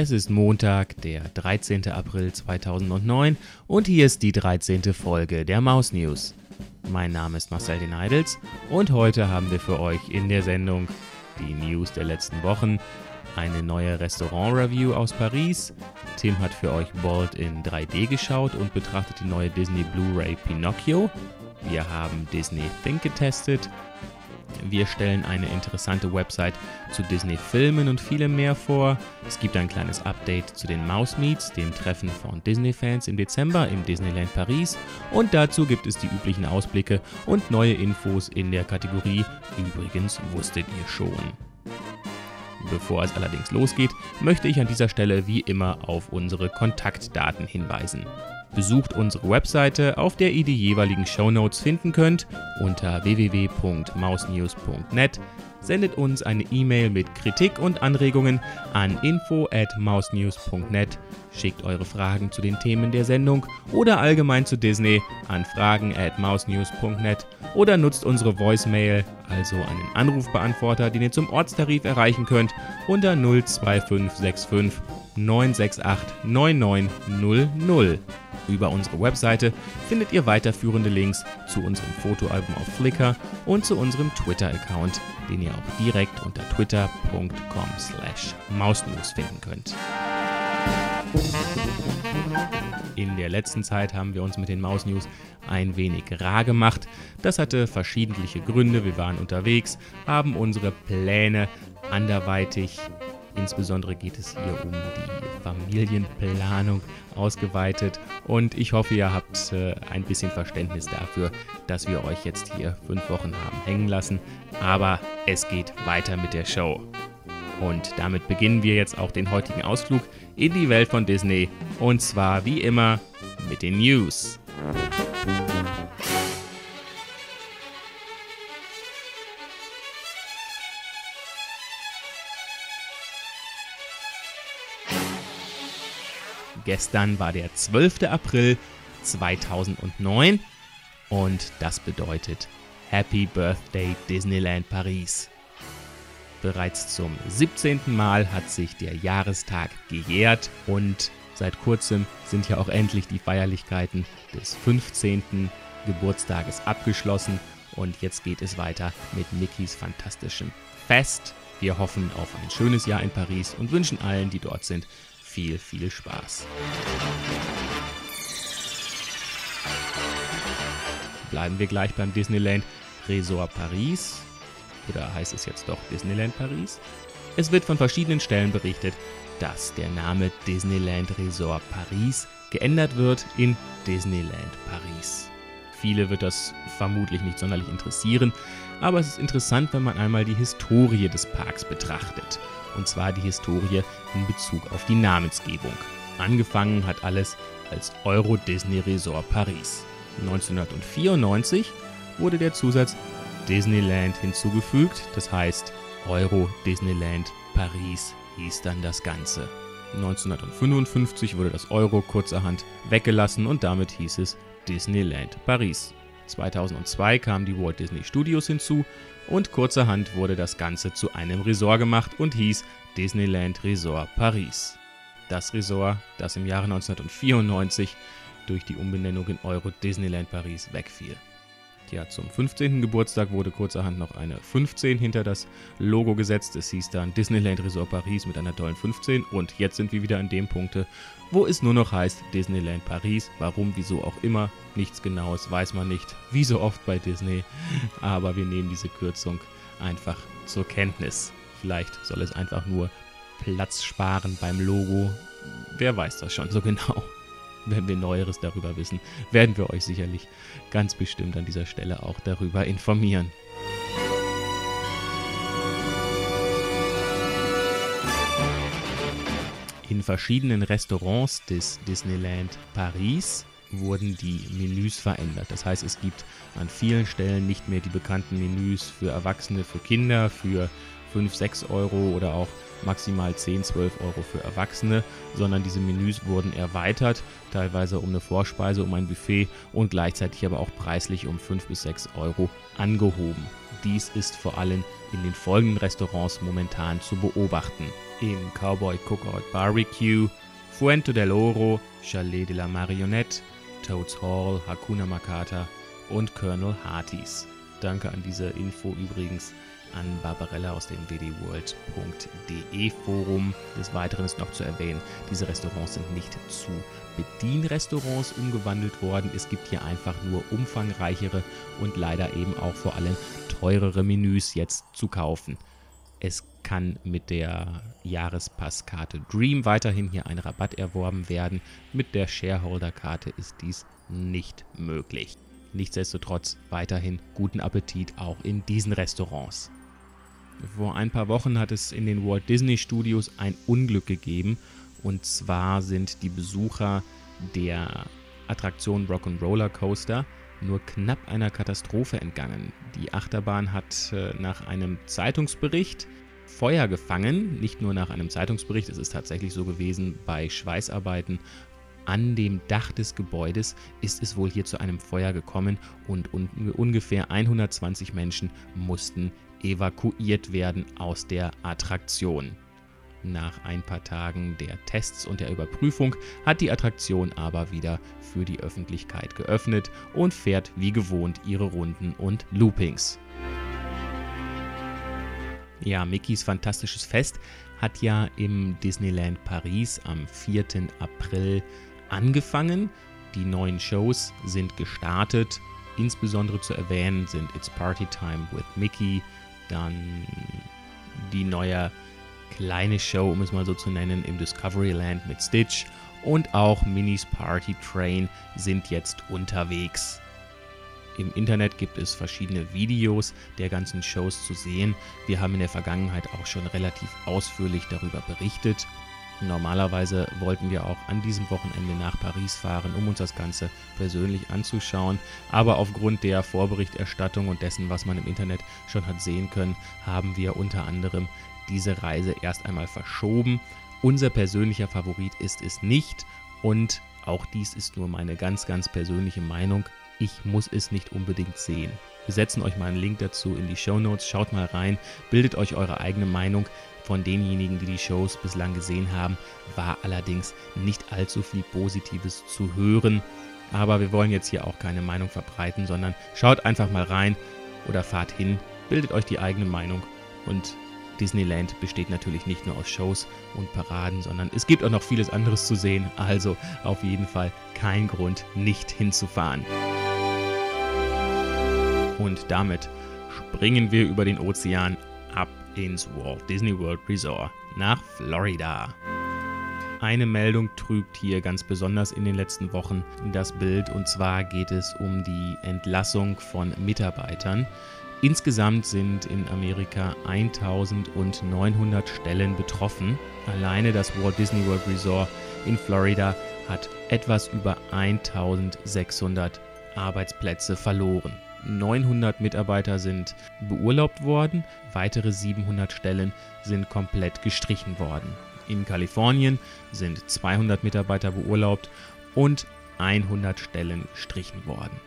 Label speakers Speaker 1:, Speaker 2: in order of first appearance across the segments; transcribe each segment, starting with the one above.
Speaker 1: Es ist Montag, der 13. April 2009 und hier ist die 13. Folge der Maus News. Mein Name ist Marcel Deneidels und heute haben wir für euch in der Sendung die News der letzten Wochen, eine neue Restaurant-Review aus Paris. Tim hat für euch Bold in 3D geschaut und betrachtet die neue Disney Blu-ray Pinocchio. Wir haben Disney Think getestet. Wir stellen eine interessante Website zu Disney-Filmen und vielem mehr vor. Es gibt ein kleines Update zu den Mouse Meets, dem Treffen von Disney-Fans im Dezember im Disneyland Paris. Und dazu gibt es die üblichen Ausblicke und neue Infos in der Kategorie Übrigens wusstet ihr schon. Bevor es allerdings losgeht, möchte ich an dieser Stelle wie immer auf unsere Kontaktdaten hinweisen. Besucht unsere Webseite, auf der ihr die jeweiligen Shownotes finden könnt, unter www.mausnews.net. Sendet uns eine E-Mail mit Kritik und Anregungen an info at mausnews.net. Schickt eure Fragen zu den Themen der Sendung oder allgemein zu Disney an fragen at mausnews.net oder nutzt unsere Voicemail, also einen Anrufbeantworter, den ihr zum Ortstarif erreichen könnt, unter 02565 968 9900. Über unsere Webseite findet ihr weiterführende Links zu unserem Fotoalbum auf Flickr und zu unserem Twitter-Account, den ihr auch direkt unter twitter.com slash mausnews finden könnt. In der letzten Zeit haben wir uns mit den Maus News ein wenig rar gemacht. Das hatte verschiedentliche Gründe. Wir waren unterwegs, haben unsere Pläne anderweitig Insbesondere geht es hier um die Familienplanung ausgeweitet und ich hoffe, ihr habt äh, ein bisschen Verständnis dafür, dass wir euch jetzt hier fünf Wochen haben hängen lassen. Aber es geht weiter mit der Show. Und damit beginnen wir jetzt auch den heutigen Ausflug in die Welt von Disney und zwar wie immer mit den News. Gestern war der 12. April 2009 und das bedeutet Happy Birthday Disneyland Paris. Bereits zum 17. Mal hat sich der Jahrestag gejährt und seit kurzem sind ja auch endlich die Feierlichkeiten des 15. Geburtstages abgeschlossen und jetzt geht es weiter mit Mickys fantastischem Fest. Wir hoffen auf ein schönes Jahr in Paris und wünschen allen, die dort sind, viel, viel Spaß. Bleiben wir gleich beim Disneyland Resort Paris. Oder heißt es jetzt doch Disneyland Paris? Es wird von verschiedenen Stellen berichtet, dass der Name Disneyland Resort Paris geändert wird in Disneyland Paris. Viele wird das vermutlich nicht sonderlich interessieren, aber es ist interessant, wenn man einmal die Historie des Parks betrachtet und zwar die Historie in Bezug auf die Namensgebung. Angefangen hat alles als Euro Disney Resort Paris. 1994 wurde der Zusatz Disneyland hinzugefügt, das heißt Euro Disneyland Paris hieß dann das Ganze. 1955 wurde das Euro kurzerhand weggelassen und damit hieß es Disneyland Paris. 2002 kamen die Walt Disney Studios hinzu und kurzerhand wurde das Ganze zu einem Resort gemacht und hieß Disneyland Resort Paris. Das Resort, das im Jahre 1994 durch die Umbenennung in Euro Disneyland Paris wegfiel. Ja, zum 15. Geburtstag wurde kurzerhand noch eine 15 hinter das Logo gesetzt. Es hieß dann Disneyland Resort Paris mit einer tollen 15. Und jetzt sind wir wieder an dem Punkte, wo es nur noch heißt Disneyland Paris. Warum, wieso auch immer, nichts Genaues weiß man nicht, wie so oft bei Disney. Aber wir nehmen diese Kürzung einfach zur Kenntnis. Vielleicht soll es einfach nur Platz sparen beim Logo. Wer weiß das schon so genau. Wenn wir Neueres darüber wissen, werden wir euch sicherlich ganz bestimmt an dieser Stelle auch darüber informieren. In verschiedenen Restaurants des Disneyland Paris wurden die Menüs verändert. Das heißt, es gibt an vielen Stellen nicht mehr die bekannten Menüs für Erwachsene, für Kinder, für 5, 6 Euro oder auch maximal 10, 12 Euro für Erwachsene, sondern diese Menüs wurden erweitert, teilweise um eine Vorspeise, um ein Buffet und gleichzeitig aber auch preislich um 5 bis 6 Euro angehoben. Dies ist vor allem in den folgenden Restaurants momentan zu beobachten. Im Cowboy Cookout Barbecue, Fuente del Oro, Chalet de la Marionette, Toads Hall, Hakuna Makata und Colonel Hearties. Danke an diese Info übrigens an Barbarella aus dem wdworld.de Forum. Des Weiteren ist noch zu erwähnen, diese Restaurants sind nicht zu Bedienrestaurants umgewandelt worden. Es gibt hier einfach nur umfangreichere und leider eben auch vor allem teurere Menüs jetzt zu kaufen. Es kann mit der Jahrespasskarte Dream weiterhin hier ein Rabatt erworben werden. Mit der Shareholder-Karte ist dies nicht möglich. Nichtsdestotrotz weiterhin guten Appetit auch in diesen Restaurants. Vor ein paar Wochen hat es in den Walt Disney Studios ein Unglück gegeben. Und zwar sind die Besucher der Attraktion Rock'n'Roller Coaster nur knapp einer Katastrophe entgangen. Die Achterbahn hat äh, nach einem Zeitungsbericht Feuer gefangen. Nicht nur nach einem Zeitungsbericht, es ist tatsächlich so gewesen bei Schweißarbeiten an dem Dach des Gebäudes ist es wohl hier zu einem Feuer gekommen und un ungefähr 120 Menschen mussten evakuiert werden aus der Attraktion. Nach ein paar Tagen der Tests und der Überprüfung hat die Attraktion aber wieder für die Öffentlichkeit geöffnet und fährt wie gewohnt ihre Runden und Loopings. Ja, Mickeys fantastisches Fest hat ja im Disneyland Paris am 4. April angefangen. Die neuen Shows sind gestartet. Insbesondere zu erwähnen sind It's Party Time with Mickey, dann die neue kleine Show, um es mal so zu nennen, im Discoveryland mit Stitch und auch Minis Party Train sind jetzt unterwegs. Im Internet gibt es verschiedene Videos der ganzen Shows zu sehen. Wir haben in der Vergangenheit auch schon relativ ausführlich darüber berichtet. Normalerweise wollten wir auch an diesem Wochenende nach Paris fahren, um uns das Ganze persönlich anzuschauen. Aber aufgrund der Vorberichterstattung und dessen, was man im Internet schon hat sehen können, haben wir unter anderem diese Reise erst einmal verschoben. Unser persönlicher Favorit ist es nicht und auch dies ist nur meine ganz, ganz persönliche Meinung. Ich muss es nicht unbedingt sehen. Wir setzen euch mal einen Link dazu in die Show Notes. Schaut mal rein, bildet euch eure eigene Meinung. Von denjenigen, die die Shows bislang gesehen haben, war allerdings nicht allzu viel Positives zu hören. Aber wir wollen jetzt hier auch keine Meinung verbreiten, sondern schaut einfach mal rein oder fahrt hin, bildet euch die eigene Meinung und Disneyland besteht natürlich nicht nur aus Shows und Paraden, sondern es gibt auch noch vieles anderes zu sehen. Also auf jeden Fall kein Grund, nicht hinzufahren. Und damit springen wir über den Ozean ab ins Walt Disney World Resort nach Florida. Eine Meldung trübt hier ganz besonders in den letzten Wochen das Bild und zwar geht es um die Entlassung von Mitarbeitern. Insgesamt sind in Amerika 1900 Stellen betroffen. Alleine das Walt Disney World Resort in Florida hat etwas über 1600 Arbeitsplätze verloren. 900 Mitarbeiter sind beurlaubt worden, weitere 700 Stellen sind komplett gestrichen worden. In Kalifornien sind 200 Mitarbeiter beurlaubt und 100 Stellen gestrichen worden.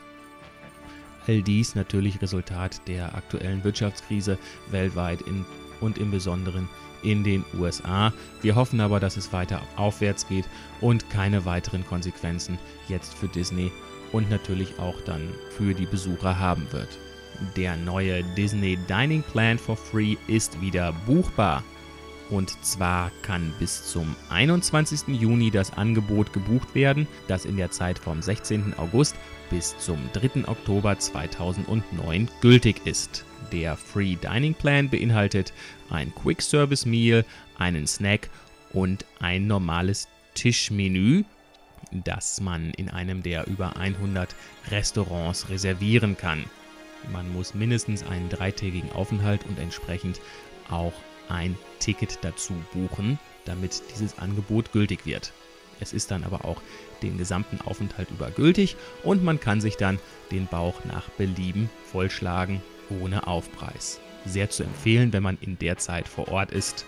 Speaker 1: All dies natürlich Resultat der aktuellen Wirtschaftskrise weltweit in, und im Besonderen in den USA. Wir hoffen aber, dass es weiter aufwärts geht und keine weiteren Konsequenzen jetzt für Disney und natürlich auch dann für die Besucher haben wird. Der neue Disney Dining Plan for Free ist wieder buchbar. Und zwar kann bis zum 21. Juni das Angebot gebucht werden, das in der Zeit vom 16. August bis zum 3. Oktober 2009 gültig ist. Der Free Dining Plan beinhaltet ein Quick Service Meal, einen Snack und ein normales Tischmenü das man in einem der über 100 Restaurants reservieren kann. Man muss mindestens einen dreitägigen Aufenthalt und entsprechend auch ein Ticket dazu buchen, damit dieses Angebot gültig wird. Es ist dann aber auch den gesamten Aufenthalt über gültig und man kann sich dann den Bauch nach Belieben vollschlagen ohne Aufpreis. Sehr zu empfehlen, wenn man in der Zeit vor Ort ist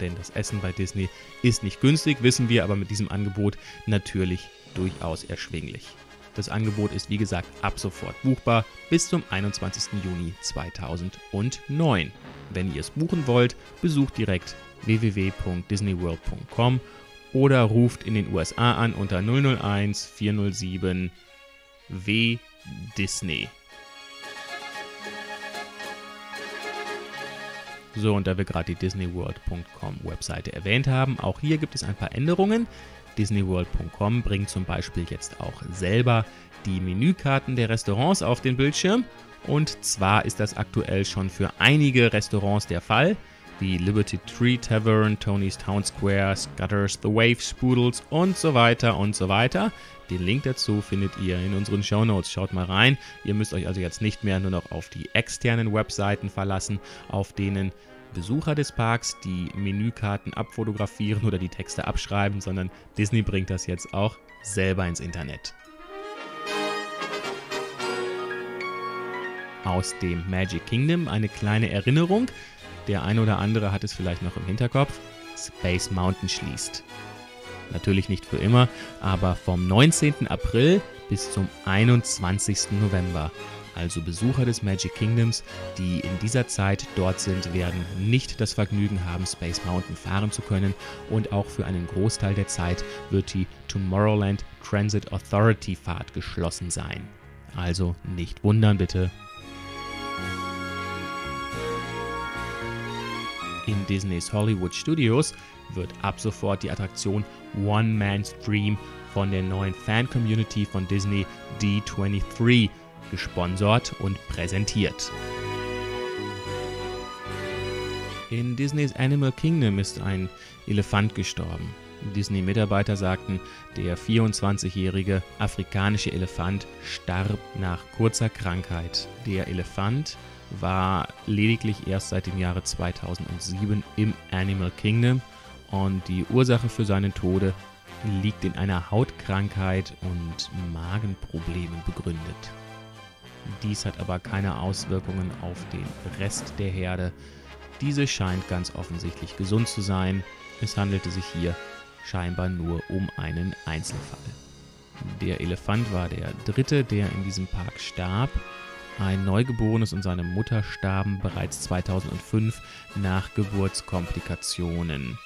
Speaker 1: denn das Essen bei Disney ist nicht günstig, wissen wir, aber mit diesem Angebot natürlich durchaus erschwinglich. Das Angebot ist wie gesagt ab sofort buchbar bis zum 21. Juni 2009. Wenn ihr es buchen wollt, besucht direkt www.disneyworld.com oder ruft in den USA an unter 001 407 W Disney. So, und da wir gerade die disneyworld.com Webseite erwähnt haben, auch hier gibt es ein paar Änderungen. Disneyworld.com bringt zum Beispiel jetzt auch selber die Menükarten der Restaurants auf den Bildschirm. Und zwar ist das aktuell schon für einige Restaurants der Fall, wie Liberty Tree Tavern, Tony's Town Square, Scutters, The Wave, Spoodles und so weiter und so weiter. Den Link dazu findet ihr in unseren Show Notes. Schaut mal rein. Ihr müsst euch also jetzt nicht mehr nur noch auf die externen Webseiten verlassen, auf denen Besucher des Parks die Menükarten abfotografieren oder die Texte abschreiben, sondern Disney bringt das jetzt auch selber ins Internet. Aus dem Magic Kingdom eine kleine Erinnerung. Der eine oder andere hat es vielleicht noch im Hinterkopf. Space Mountain schließt. Natürlich nicht für immer, aber vom 19. April bis zum 21. November also Besucher des Magic Kingdoms, die in dieser Zeit dort sind, werden nicht das Vergnügen haben, Space Mountain fahren zu können und auch für einen Großteil der Zeit wird die Tomorrowland Transit Authority Fahrt geschlossen sein. Also nicht wundern bitte. In Disneys Hollywood Studios wird ab sofort die Attraktion One Man's Dream von der neuen Fan-Community von Disney D23 gesponsert und präsentiert. In Disneys Animal Kingdom ist ein Elefant gestorben. Disney-Mitarbeiter sagten, der 24-jährige afrikanische Elefant starb nach kurzer Krankheit. Der Elefant war lediglich erst seit dem Jahre 2007 im Animal Kingdom und die Ursache für seinen Tode liegt in einer Hautkrankheit und Magenproblemen begründet. Dies hat aber keine Auswirkungen auf den Rest der Herde. Diese scheint ganz offensichtlich gesund zu sein. Es handelte sich hier scheinbar nur um einen Einzelfall. Der Elefant war der dritte, der in diesem Park starb. Ein Neugeborenes und seine Mutter starben bereits 2005 nach Geburtskomplikationen.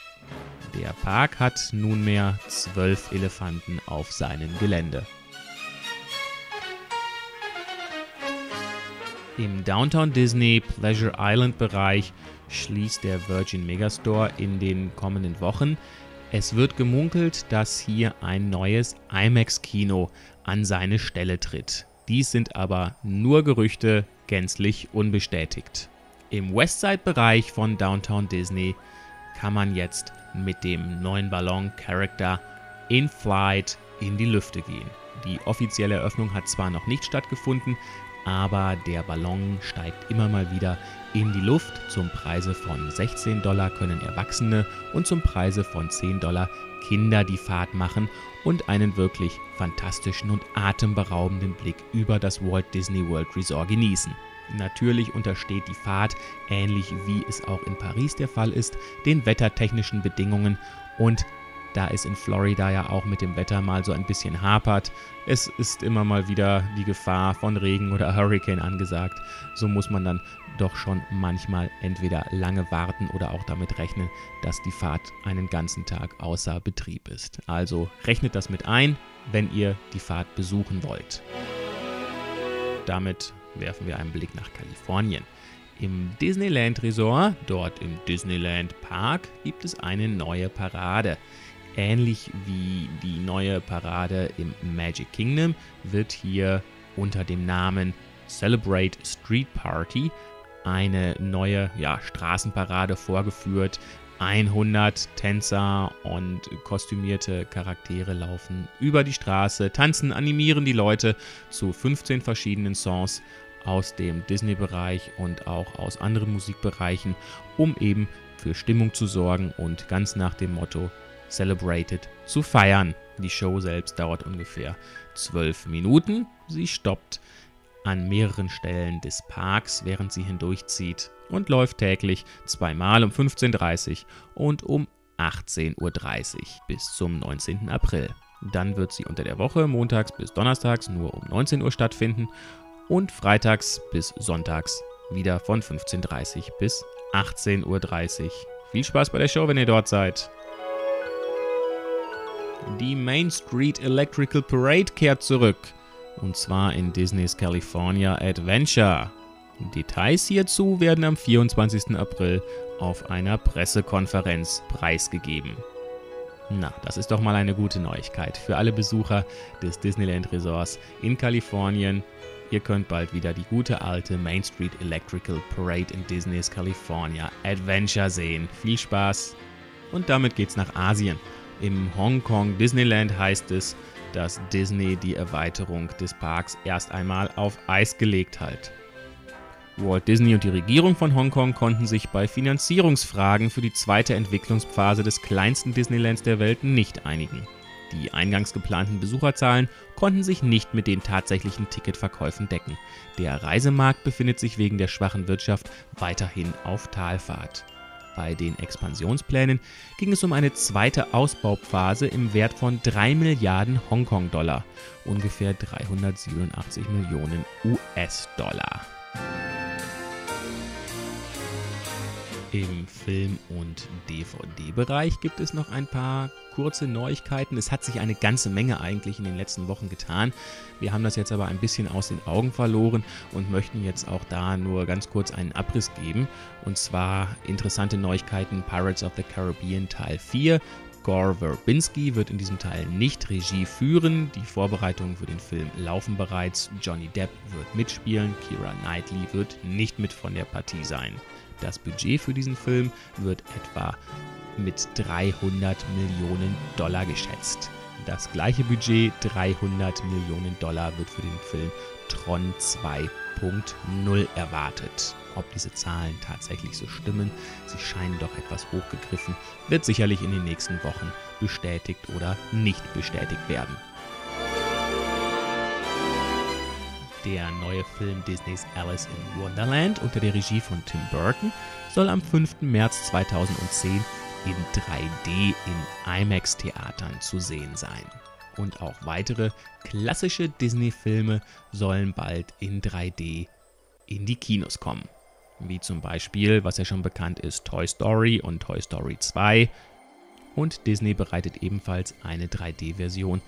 Speaker 1: Der Park hat nunmehr zwölf Elefanten auf seinem Gelände. Im Downtown Disney Pleasure Island Bereich schließt der Virgin Megastore in den kommenden Wochen. Es wird gemunkelt, dass hier ein neues IMAX-Kino an seine Stelle tritt. Dies sind aber nur Gerüchte, gänzlich unbestätigt. Im Westside-Bereich von Downtown Disney kann man jetzt mit dem neuen Ballon Character in Flight in die Lüfte gehen. Die offizielle Eröffnung hat zwar noch nicht stattgefunden, aber der Ballon steigt immer mal wieder in die Luft. Zum Preise von 16 Dollar können Erwachsene und zum Preise von 10 Dollar Kinder die Fahrt machen und einen wirklich fantastischen und atemberaubenden Blick über das Walt Disney World Resort genießen. Natürlich untersteht die Fahrt, ähnlich wie es auch in Paris der Fall ist, den wettertechnischen Bedingungen und da es in Florida ja auch mit dem Wetter mal so ein bisschen hapert. Es ist immer mal wieder die Gefahr von Regen oder Hurricane angesagt. So muss man dann doch schon manchmal entweder lange warten oder auch damit rechnen, dass die Fahrt einen ganzen Tag außer Betrieb ist. Also rechnet das mit ein, wenn ihr die Fahrt besuchen wollt. Damit werfen wir einen Blick nach Kalifornien. Im Disneyland Resort, dort im Disneyland Park, gibt es eine neue Parade. Ähnlich wie die neue Parade im Magic Kingdom wird hier unter dem Namen Celebrate Street Party eine neue ja, Straßenparade vorgeführt. 100 Tänzer und kostümierte Charaktere laufen über die Straße, tanzen, animieren die Leute zu 15 verschiedenen Songs aus dem Disney-Bereich und auch aus anderen Musikbereichen, um eben für Stimmung zu sorgen und ganz nach dem Motto Celebrated zu feiern. Die Show selbst dauert ungefähr zwölf Minuten. Sie stoppt an mehreren Stellen des Parks, während sie hindurchzieht und läuft täglich zweimal um 15.30 Uhr und um 18.30 Uhr bis zum 19. April. Dann wird sie unter der Woche montags bis donnerstags nur um 19 Uhr stattfinden und freitags bis sonntags wieder von 15.30 Uhr bis 18.30 Uhr. Viel Spaß bei der Show, wenn ihr dort seid. Die Main Street Electrical Parade kehrt zurück. Und zwar in Disneys California Adventure. Details hierzu werden am 24. April auf einer Pressekonferenz preisgegeben. Na, das ist doch mal eine gute Neuigkeit für alle Besucher des Disneyland Resorts in Kalifornien. Ihr könnt bald wieder die gute alte Main Street Electrical Parade in Disneys California Adventure sehen. Viel Spaß! Und damit geht's nach Asien. Im Hongkong Disneyland heißt es, dass Disney die Erweiterung des Parks erst einmal auf Eis gelegt hat. Walt Disney und die Regierung von Hongkong konnten sich bei Finanzierungsfragen für die zweite Entwicklungsphase des kleinsten Disneylands der Welt nicht einigen. Die eingangs geplanten Besucherzahlen konnten sich nicht mit den tatsächlichen Ticketverkäufen decken. Der Reisemarkt befindet sich wegen der schwachen Wirtschaft weiterhin auf Talfahrt. Bei den Expansionsplänen ging es um eine zweite Ausbauphase im Wert von 3 Milliarden Hongkong-Dollar, ungefähr 387 Millionen US-Dollar. Im Film- und DVD-Bereich gibt es noch ein paar kurze Neuigkeiten. Es hat sich eine ganze Menge eigentlich in den letzten Wochen getan. Wir haben das jetzt aber ein bisschen aus den Augen verloren und möchten jetzt auch da nur ganz kurz einen Abriss geben. Und zwar interessante Neuigkeiten Pirates of the Caribbean Teil 4. Gore Verbinski wird in diesem Teil nicht Regie führen. Die Vorbereitungen für den Film laufen bereits. Johnny Depp wird mitspielen. Kira Knightley wird nicht mit von der Partie sein. Das Budget für diesen Film wird etwa mit 300 Millionen Dollar geschätzt. Das gleiche Budget, 300 Millionen Dollar, wird für den Film Tron 2.0 erwartet. Ob diese Zahlen tatsächlich so stimmen, sie scheinen doch etwas hochgegriffen, wird sicherlich in den nächsten Wochen bestätigt oder nicht bestätigt werden. Der neue Film Disneys Alice in Wonderland unter der Regie von Tim Burton soll am 5. März 2010 in 3D in IMAX-Theatern zu sehen sein. Und auch weitere klassische Disney-Filme sollen bald in 3D in die Kinos kommen. Wie zum Beispiel, was ja schon bekannt ist, Toy Story und Toy Story 2. Und Disney bereitet ebenfalls eine 3D-Version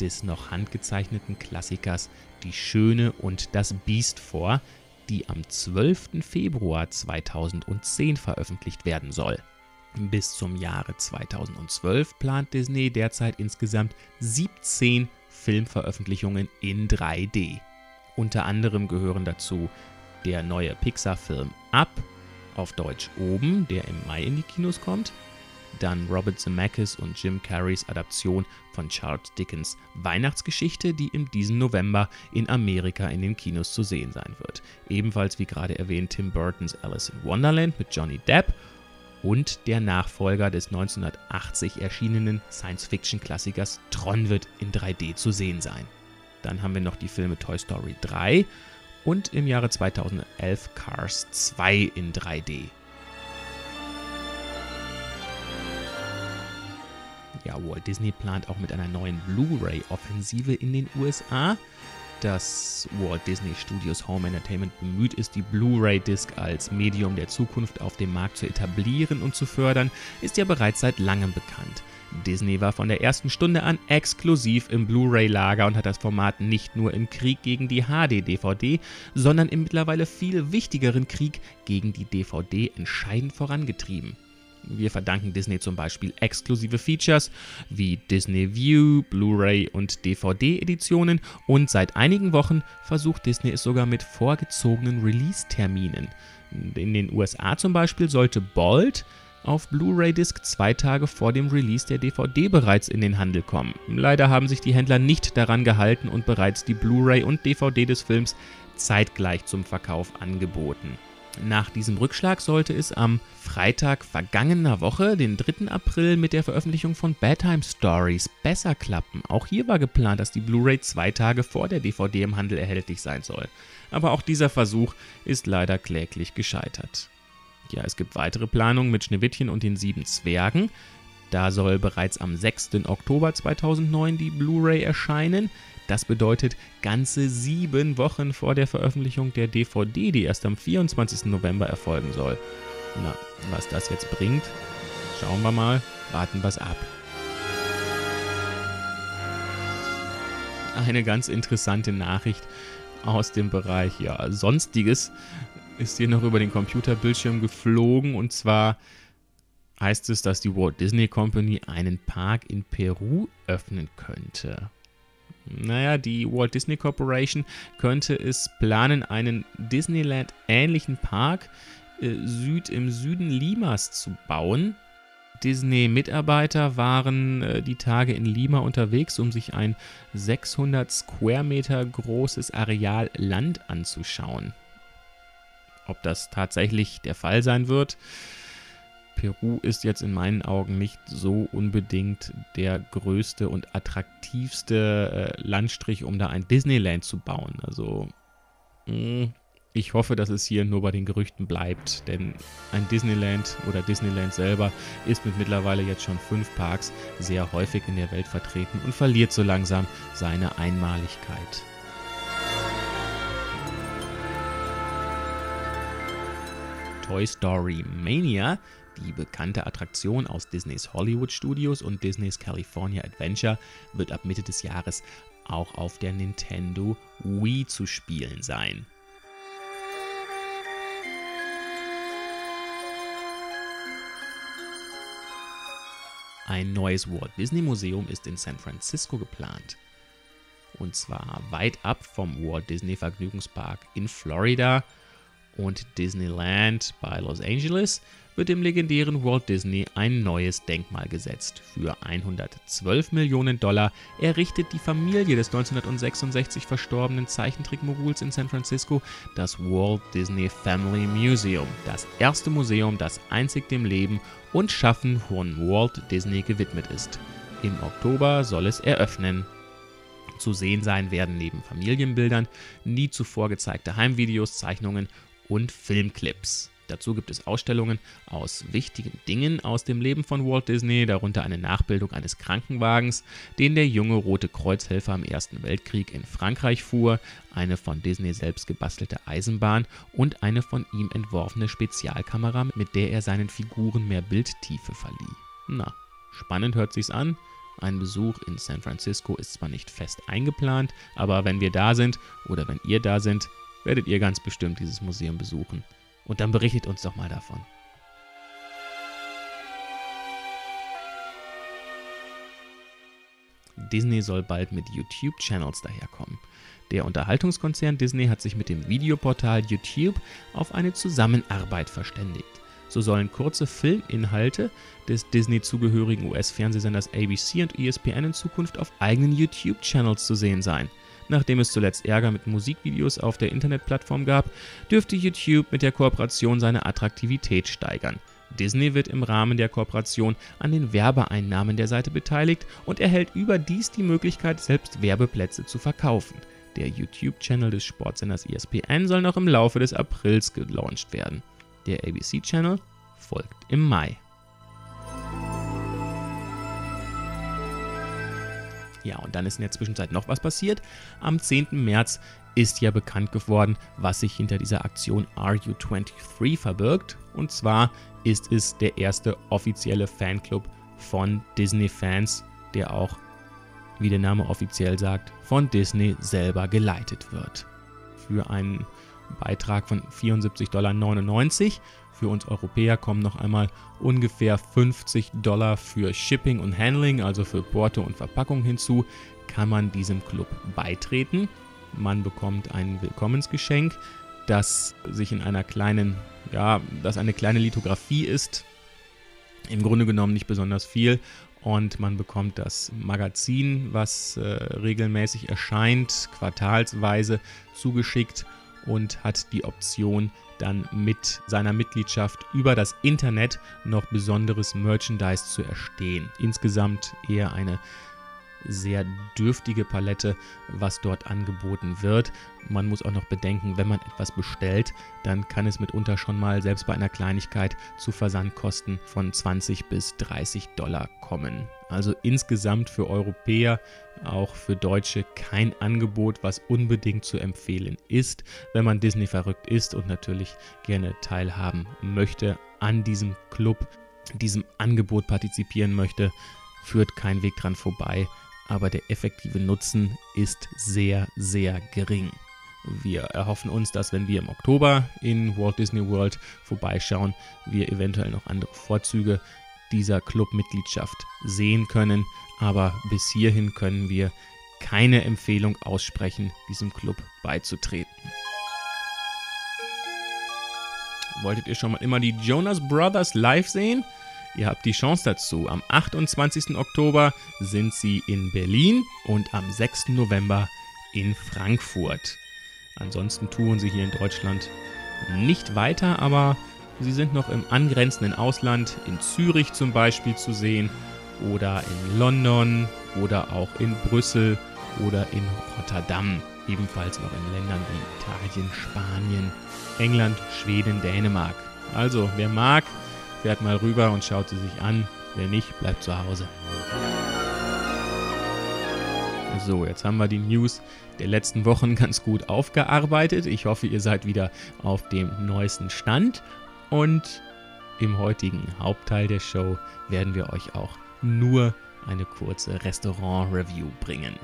Speaker 1: des noch handgezeichneten Klassikers Die Schöne und das Biest vor, die am 12. Februar 2010 veröffentlicht werden soll. Bis zum Jahre 2012 plant Disney derzeit insgesamt 17 Filmveröffentlichungen in 3D. Unter anderem gehören dazu der neue Pixar-Film Up, auf Deutsch Oben, der im Mai in die Kinos kommt, dann Robert Zemeckis und Jim Carreys Adaption von Charles Dickens Weihnachtsgeschichte, die in diesem November in Amerika in den Kinos zu sehen sein wird. Ebenfalls wie gerade erwähnt Tim Burtons Alice in Wonderland mit Johnny Depp und der Nachfolger des 1980 erschienenen Science-Fiction-Klassikers Tron wird in 3D zu sehen sein. Dann haben wir noch die Filme Toy Story 3 und im Jahre 2011 Cars 2 in 3D. Ja, Walt Disney plant auch mit einer neuen Blu-ray-Offensive in den USA. Dass Walt Disney Studios Home Entertainment bemüht ist, die Blu-ray-Disc als Medium der Zukunft auf dem Markt zu etablieren und zu fördern, ist ja bereits seit langem bekannt. Disney war von der ersten Stunde an exklusiv im Blu-ray-Lager und hat das Format nicht nur im Krieg gegen die HD-DVD, sondern im mittlerweile viel wichtigeren Krieg gegen die DVD entscheidend vorangetrieben. Wir verdanken Disney zum Beispiel exklusive Features wie Disney View, Blu-ray und DVD-Editionen und seit einigen Wochen versucht Disney es sogar mit vorgezogenen Release-Terminen. In den USA zum Beispiel sollte Bold auf Blu-ray-Disc zwei Tage vor dem Release der DVD bereits in den Handel kommen. Leider haben sich die Händler nicht daran gehalten und bereits die Blu-ray und DVD des Films zeitgleich zum Verkauf angeboten. Nach diesem Rückschlag sollte es am Freitag vergangener Woche, den 3. April, mit der Veröffentlichung von Bedtime Stories besser klappen. Auch hier war geplant, dass die Blu-ray zwei Tage vor der DVD im Handel erhältlich sein soll. Aber auch dieser Versuch ist leider kläglich gescheitert. Ja, es gibt weitere Planungen mit Schneewittchen und den sieben Zwergen. Da soll bereits am 6. Oktober 2009 die Blu-ray erscheinen. Das bedeutet ganze sieben Wochen vor der Veröffentlichung der DVD, die erst am 24. November erfolgen soll. Na, was das jetzt bringt, schauen wir mal, warten wir es ab. Eine ganz interessante Nachricht aus dem Bereich ja, Sonstiges ist hier noch über den Computerbildschirm geflogen und zwar heißt es, dass die Walt Disney Company einen Park in Peru öffnen könnte. Naja, die Walt Disney Corporation könnte es planen, einen Disneyland-ähnlichen Park äh, Süd im Süden Limas zu bauen. Disney-Mitarbeiter waren äh, die Tage in Lima unterwegs, um sich ein 600 Square Meter großes Areal Land anzuschauen. Ob das tatsächlich der Fall sein wird, Peru ist jetzt in meinen Augen nicht so unbedingt der größte und attraktivste äh, Landstrich, um da ein Disneyland zu bauen. Also mh, hm, ich hoffe, dass es hier nur bei den Gerüchten bleibt, denn ein Disneyland oder Disneyland selber ist mit mittlerweile jetzt schon fünf Parks sehr häufig in der Welt vertreten und verliert so langsam seine Einmaligkeit. Toy Story Mania, die bekannte Attraktion aus Disneys Hollywood Studios und Disneys California Adventure, wird ab Mitte des Jahres auch auf der Nintendo Wii zu spielen sein. Ein neues Walt Disney Museum ist in San Francisco geplant. Und zwar weit ab vom Walt Disney Vergnügungspark in Florida und Disneyland bei Los Angeles wird dem legendären Walt Disney ein neues Denkmal gesetzt. Für 112 Millionen Dollar errichtet die Familie des 1966 verstorbenen Zeichentrickmoguls in San Francisco das Walt Disney Family Museum, das erste Museum, das einzig dem Leben und Schaffen von Walt Disney gewidmet ist. Im Oktober soll es eröffnen. Zu sehen sein werden neben Familienbildern nie zuvor gezeigte Heimvideos, Zeichnungen und Filmclips. Dazu gibt es Ausstellungen aus wichtigen Dingen aus dem Leben von Walt Disney, darunter eine Nachbildung eines Krankenwagens, den der junge Rote Kreuzhelfer im Ersten Weltkrieg in Frankreich fuhr, eine von Disney selbst gebastelte Eisenbahn und eine von ihm entworfene Spezialkamera, mit der er seinen Figuren mehr Bildtiefe verlieh. Na, spannend hört sich's an. Ein Besuch in San Francisco ist zwar nicht fest eingeplant, aber wenn wir da sind oder wenn ihr da sind, werdet ihr ganz bestimmt dieses Museum besuchen. Und dann berichtet uns doch mal davon. Disney soll bald mit YouTube-Channels daherkommen. Der Unterhaltungskonzern Disney hat sich mit dem Videoportal YouTube auf eine Zusammenarbeit verständigt. So sollen kurze Filminhalte des Disney-zugehörigen US-Fernsehsenders ABC und ESPN in Zukunft auf eigenen YouTube-Channels zu sehen sein. Nachdem es zuletzt Ärger mit Musikvideos auf der Internetplattform gab, dürfte YouTube mit der Kooperation seine Attraktivität steigern. Disney wird im Rahmen der Kooperation an den Werbeeinnahmen der Seite beteiligt und erhält überdies die Möglichkeit, selbst Werbeplätze zu verkaufen. Der YouTube-Channel des Sportsenders ESPN soll noch im Laufe des Aprils gelauncht werden. Der ABC-Channel folgt im Mai. Ja, und dann ist in der Zwischenzeit noch was passiert. Am 10. März ist ja bekannt geworden, was sich hinter dieser Aktion RU23 verbirgt. Und zwar ist es der erste offizielle Fanclub von Disney-Fans, der auch, wie der Name offiziell sagt, von Disney selber geleitet wird. Für einen Beitrag von 74,99 Dollar für uns Europäer kommen noch einmal ungefähr 50 Dollar für Shipping und Handling, also für Porto und Verpackung hinzu, kann man diesem Club beitreten. Man bekommt ein Willkommensgeschenk, das sich in einer kleinen, ja, das eine kleine Lithografie ist. Im Grunde genommen nicht besonders viel und man bekommt das Magazin, was äh, regelmäßig erscheint, quartalsweise zugeschickt und hat die Option, dann mit seiner Mitgliedschaft über das Internet noch besonderes Merchandise zu erstehen. Insgesamt eher eine sehr dürftige Palette, was dort angeboten wird. Man muss auch noch bedenken, wenn man etwas bestellt, dann kann es mitunter schon mal selbst bei einer Kleinigkeit zu Versandkosten von 20 bis 30 Dollar kommen. Also insgesamt für Europäer, auch für Deutsche kein Angebot, was unbedingt zu empfehlen ist, wenn man Disney verrückt ist und natürlich gerne teilhaben möchte an diesem Club, diesem Angebot partizipieren möchte, führt kein Weg dran vorbei, aber der effektive Nutzen ist sehr, sehr gering. Wir erhoffen uns, dass wenn wir im Oktober in Walt Disney World vorbeischauen, wir eventuell noch andere Vorzüge dieser Clubmitgliedschaft sehen können. Aber bis hierhin können wir keine Empfehlung aussprechen, diesem Club beizutreten. Wolltet ihr schon mal immer die Jonas Brothers live sehen? Ihr habt die Chance dazu. Am 28. Oktober sind sie in Berlin und am 6. November in Frankfurt. Ansonsten touren sie hier in Deutschland nicht weiter, aber sie sind noch im angrenzenden Ausland, in Zürich zum Beispiel zu sehen oder in London oder auch in Brüssel oder in Rotterdam. Ebenfalls noch in Ländern wie Italien, Spanien, England, Schweden, Dänemark. Also, wer mag, fährt mal rüber und schaut sie sich an. Wer nicht, bleibt zu Hause. So, jetzt haben wir die News der letzten Wochen ganz gut aufgearbeitet. Ich hoffe, ihr seid wieder auf dem neuesten Stand. Und im heutigen Hauptteil der Show werden wir euch auch nur eine kurze Restaurant-Review bringen.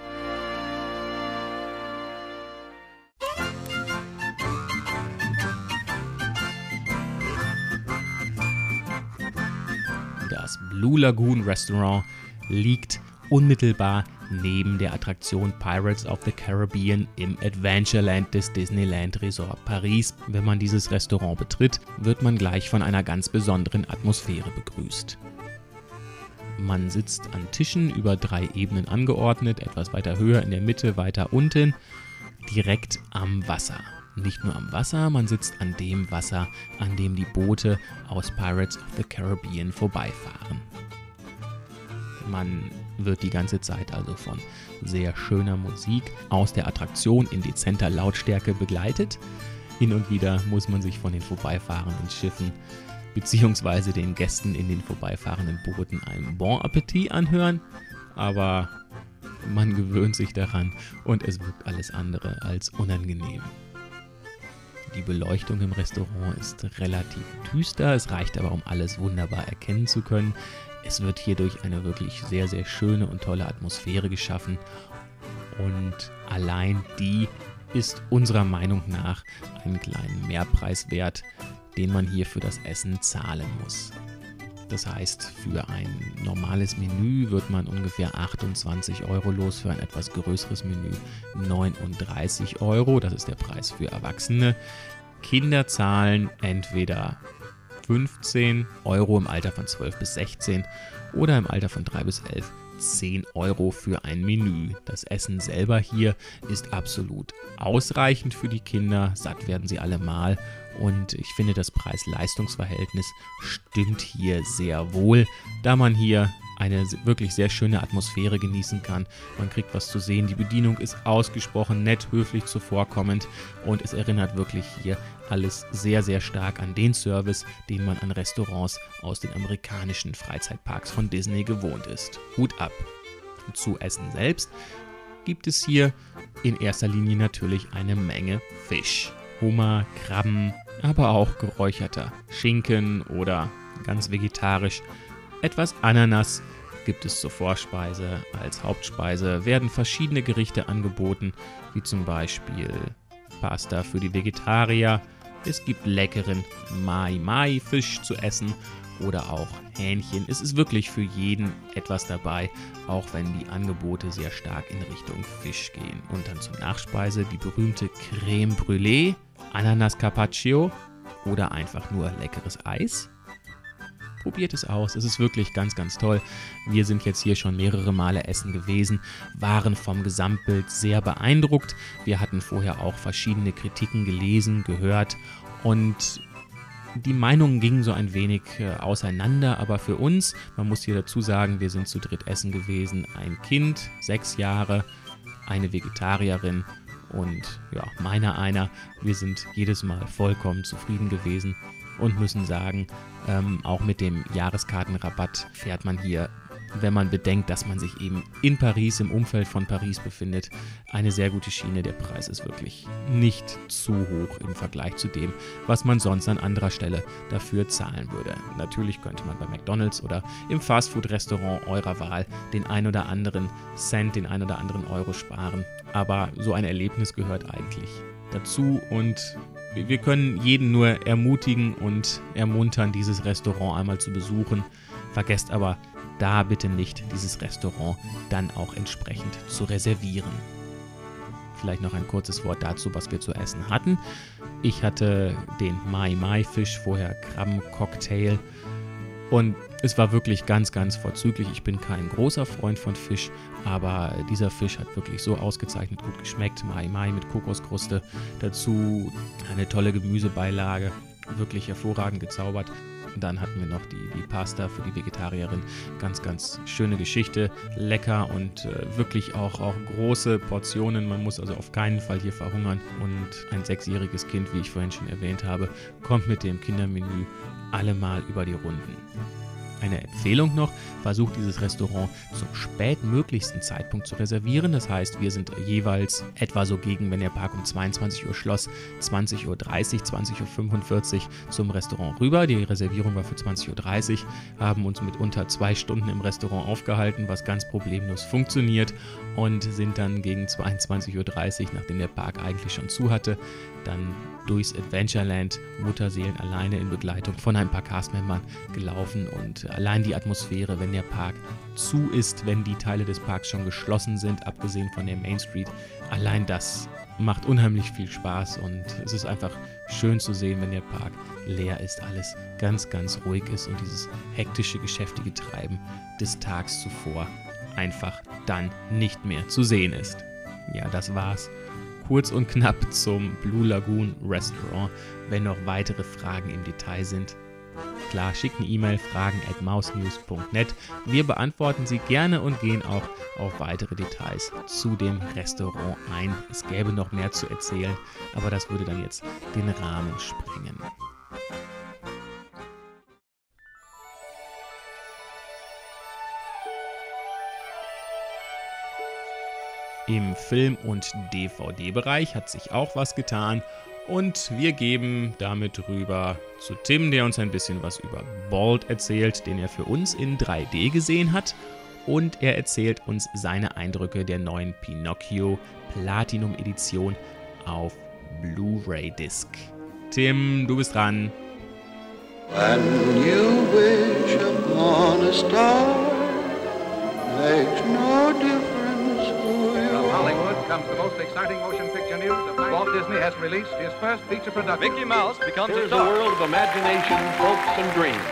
Speaker 1: Das Blue Lagoon Restaurant liegt unmittelbar neben der Attraktion Pirates of the Caribbean im Adventureland des Disneyland Resort Paris. Wenn man dieses Restaurant betritt, wird man gleich von einer ganz besonderen Atmosphäre begrüßt. Man sitzt an Tischen über drei Ebenen angeordnet, etwas weiter höher in der Mitte, weiter unten, direkt am Wasser. Nicht nur am Wasser, man sitzt an dem Wasser, an dem die Boote aus Pirates of the Caribbean vorbeifahren. Man wird die ganze Zeit also von sehr schöner Musik aus der Attraktion in dezenter Lautstärke begleitet. Hin und wieder muss man sich von den vorbeifahrenden Schiffen bzw. den Gästen in den vorbeifahrenden Booten ein Bon Appetit anhören, aber man gewöhnt sich daran und es wirkt alles andere als unangenehm. Die Beleuchtung im Restaurant ist relativ düster, es reicht aber, um alles wunderbar erkennen zu können. Es wird hierdurch eine wirklich sehr, sehr schöne und tolle Atmosphäre geschaffen und allein die ist unserer Meinung nach einen kleinen Mehrpreis wert, den man hier für das Essen zahlen muss. Das heißt, für ein normales Menü wird man ungefähr 28 Euro los, für ein etwas größeres Menü 39 Euro. Das ist der Preis für Erwachsene. Kinder zahlen entweder 15 Euro im Alter von 12 bis 16 oder im Alter von 3 bis 11 10 Euro für ein Menü. Das Essen selber hier ist absolut ausreichend für die Kinder. Satt werden sie allemal und ich finde, das Preis-Leistungs-Verhältnis stimmt hier sehr wohl, da man hier eine wirklich sehr schöne Atmosphäre genießen kann. Man kriegt was zu sehen. Die Bedienung ist ausgesprochen nett, höflich zuvorkommend und es erinnert wirklich hier alles sehr, sehr stark an den Service, den man an Restaurants aus den amerikanischen Freizeitparks von Disney gewohnt ist. Hut ab. Zu Essen selbst gibt es hier in erster Linie natürlich eine Menge Fisch. Hummer, Krabben, aber auch geräucherter Schinken oder ganz vegetarisch. Etwas Ananas gibt es zur Vorspeise. Als Hauptspeise werden verschiedene Gerichte angeboten, wie zum Beispiel Pasta für die Vegetarier. Es gibt leckeren Mai-Mai-Fisch zu essen oder auch Hähnchen. Es ist wirklich für jeden etwas dabei, auch wenn die Angebote sehr stark in Richtung Fisch gehen. Und dann zur Nachspeise die berühmte Creme Brûlée Ananas Carpaccio oder einfach nur leckeres Eis. Probiert es aus, es ist wirklich ganz, ganz toll. Wir sind jetzt hier schon mehrere Male essen gewesen, waren vom Gesamtbild sehr beeindruckt. Wir hatten vorher auch verschiedene Kritiken gelesen, gehört und Die Meinungen gingen so ein wenig äh, auseinander, aber für uns, man muss hier dazu sagen, wir sind zu dritt essen gewesen. Ein Kind, sechs Jahre, eine Vegetarierin und ja, meiner einer. Wir sind jedes Mal vollkommen zufrieden gewesen und müssen sagen, ähm, auch mit dem Jahreskartenrabatt fährt man hier wenn man bedenkt, dass man sich eben in Paris, im Umfeld von Paris befindet, eine sehr gute Schiene. Der Preis ist wirklich nicht zu hoch im Vergleich zu dem, was man sonst an anderer Stelle dafür zahlen würde. Natürlich könnte man bei McDonald's oder im Fastfood-Restaurant eurer Wahl den ein oder anderen Cent, den ein oder anderen Euro sparen, aber so ein Erlebnis gehört eigentlich dazu und wir können jeden nur ermutigen und ermuntern, dieses Restaurant einmal zu besuchen. Vergesst aber da bitte nicht dieses Restaurant dann auch entsprechend zu reservieren. Vielleicht noch ein kurzes Wort dazu, was wir zu essen hatten. Ich hatte den Mai Mai Fisch, vorher Krabbencocktail und es war wirklich ganz, ganz vorzüglich. Ich bin kein großer Freund von Fisch, aber dieser Fisch hat wirklich so ausgezeichnet gut geschmeckt. Mai Mai mit Kokoskruste, dazu eine tolle Gemüsebeilage, wirklich hervorragend gezaubert. Und dann hatten wir noch die, die Pasta für die Vegetarierin. Ganz, ganz schöne Geschichte. Lecker und äh, wirklich auch, auch große Portionen. Man muss also auf keinen Fall hier verhungern. Und ein sechsjähriges Kind, wie ich vorhin schon erwähnt habe, kommt mit dem Kindermenü allemal über die Runden. Eine Empfehlung noch, versucht dieses Restaurant zum spätmöglichsten Zeitpunkt zu reservieren. Das heißt, wir sind jeweils etwa so gegen, wenn der Park um 22 Uhr schloss, 20.30 Uhr, 20.45 Uhr zum Restaurant rüber. Die Reservierung war für 20.30 Uhr, haben uns mit unter zwei Stunden im Restaurant aufgehalten, was ganz problemlos funktioniert und sind dann gegen 22.30 Uhr, nachdem der Park eigentlich schon zu hatte, dann durchs Adventureland Mutterseelen alleine in Begleitung von ein paar Castmembern gelaufen und allein die Atmosphäre, wenn der Park zu ist, wenn die Teile des Parks schon geschlossen sind, abgesehen von der Main Street, allein das macht unheimlich viel Spaß und es ist einfach schön zu sehen, wenn der Park leer ist, alles ganz, ganz ruhig ist und dieses hektische, geschäftige Treiben des Tags zuvor einfach dann nicht mehr zu sehen ist. Ja, das war's kurz und knapp zum Blue Lagoon Restaurant. Wenn noch weitere Fragen im Detail sind, klar, schickt eine E-Mail, fragen at mousenews.net. Wir beantworten sie gerne und gehen auch auf weitere Details zu dem Restaurant ein. Es gäbe noch mehr zu erzählen, aber das würde dann jetzt den Rahmen sprengen. Im Film- und DVD-Bereich hat sich auch was getan und wir geben damit rüber zu Tim, der uns ein bisschen was über Bald erzählt, den er für uns in 3D gesehen hat. Und er erzählt uns seine Eindrücke der neuen Pinocchio Platinum Edition auf Blu-ray Disc. Tim, du bist dran. When you wish upon a star, makes no difference comes the most exciting motion picture news. Walt Disney has released his first feature production. Mickey Mouse becomes Here's a, a world of imagination, hopes and dreams.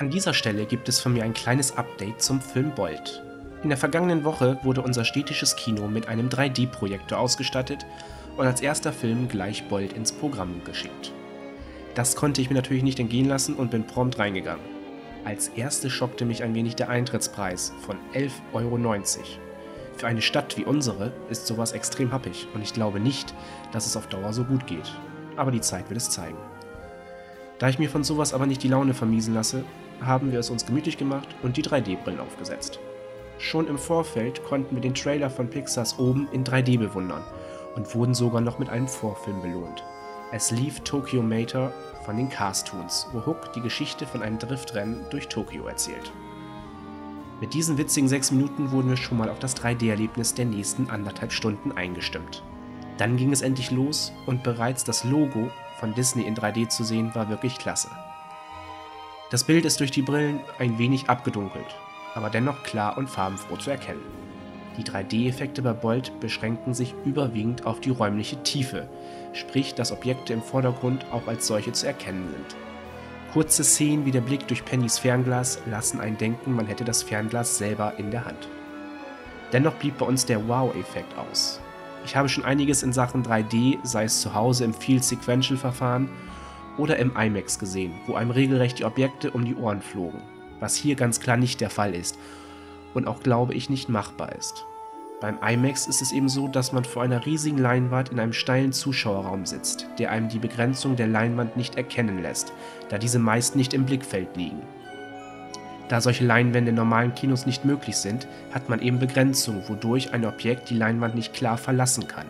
Speaker 2: An dieser Stelle gibt es von mir ein kleines Update zum Film Bolt. In der vergangenen Woche wurde unser städtisches Kino mit einem 3D-Projektor ausgestattet und als erster Film gleich Bolt ins Programm geschickt. Das konnte ich mir natürlich nicht entgehen lassen und bin prompt reingegangen. Als erstes schockte mich ein wenig der Eintrittspreis von 11,90 Euro. Für eine Stadt wie unsere ist sowas extrem happig und ich glaube nicht, dass es auf Dauer so gut geht. Aber die Zeit wird es zeigen. Da ich mir von sowas aber nicht die Laune vermiesen lasse, haben wir es uns gemütlich gemacht und die 3D-Brillen aufgesetzt. Schon im Vorfeld konnten wir den Trailer von Pixars oben in 3D bewundern und wurden sogar noch mit einem Vorfilm belohnt. Es lief Tokyo Mater von den Carstoons, wo Hook die Geschichte von einem Driftrennen durch Tokio erzählt. Mit diesen witzigen sechs Minuten wurden wir schon mal auf das 3D-Erlebnis der nächsten anderthalb Stunden eingestimmt. Dann ging es endlich los und bereits das Logo von Disney in 3D zu sehen war wirklich klasse. Das Bild ist durch die Brillen ein wenig abgedunkelt, aber dennoch klar und farbenfroh zu erkennen. Die 3D-Effekte bei Bolt beschränken sich überwiegend auf die räumliche Tiefe, sprich dass Objekte im Vordergrund auch als solche zu erkennen sind. Kurze Szenen wie der Blick durch Pennys Fernglas lassen einen denken, man hätte das Fernglas selber in der Hand. Dennoch blieb bei uns der Wow-Effekt aus. Ich habe schon einiges in Sachen 3D, sei es zu Hause im Field Sequential Verfahren oder im IMAX gesehen, wo einem regelrecht die Objekte um die Ohren flogen, was hier ganz klar nicht der Fall ist und auch glaube ich nicht machbar ist. Beim IMAX ist es eben so, dass man vor einer riesigen Leinwand in einem steilen Zuschauerraum sitzt, der einem die Begrenzung der Leinwand nicht erkennen lässt, da diese meist nicht im Blickfeld liegen. Da solche Leinwände in normalen Kinos nicht möglich sind, hat man eben Begrenzung, wodurch ein Objekt die Leinwand nicht klar verlassen kann.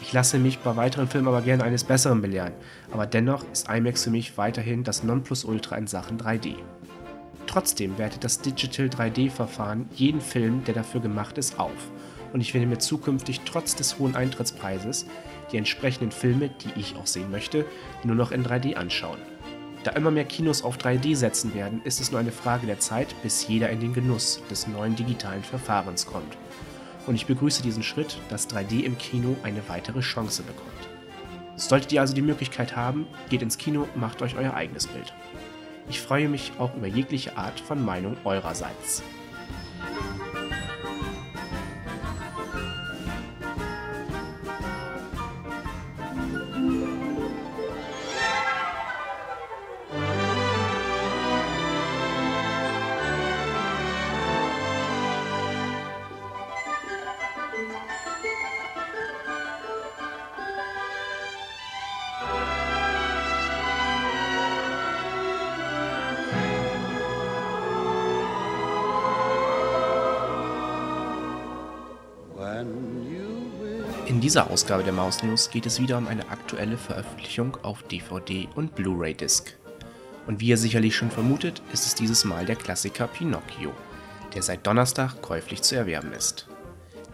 Speaker 2: Ich lasse mich bei weiteren Filmen aber gerne eines Besseren belehren, aber dennoch ist IMAX für mich weiterhin das Nonplusultra in Sachen 3D. Trotzdem wertet das Digital 3D-Verfahren jeden Film, der dafür gemacht ist, auf und ich werde mir zukünftig trotz des hohen Eintrittspreises die entsprechenden Filme, die ich auch sehen möchte, nur noch in 3D anschauen. Da immer mehr Kinos auf 3D setzen werden, ist es nur eine Frage der Zeit, bis jeder in den Genuss des neuen digitalen Verfahrens kommt. Und ich begrüße diesen Schritt, dass 3D im Kino eine weitere Chance bekommt. Solltet ihr also die Möglichkeit haben, geht ins Kino, macht euch euer eigenes Bild. Ich freue mich auch über jegliche Art von Meinung eurerseits. In dieser Ausgabe der Maus News geht es wieder um eine aktuelle Veröffentlichung auf DVD und Blu-ray-Disc. Und wie ihr sicherlich schon vermutet, ist es dieses Mal der Klassiker Pinocchio, der seit Donnerstag käuflich zu erwerben ist.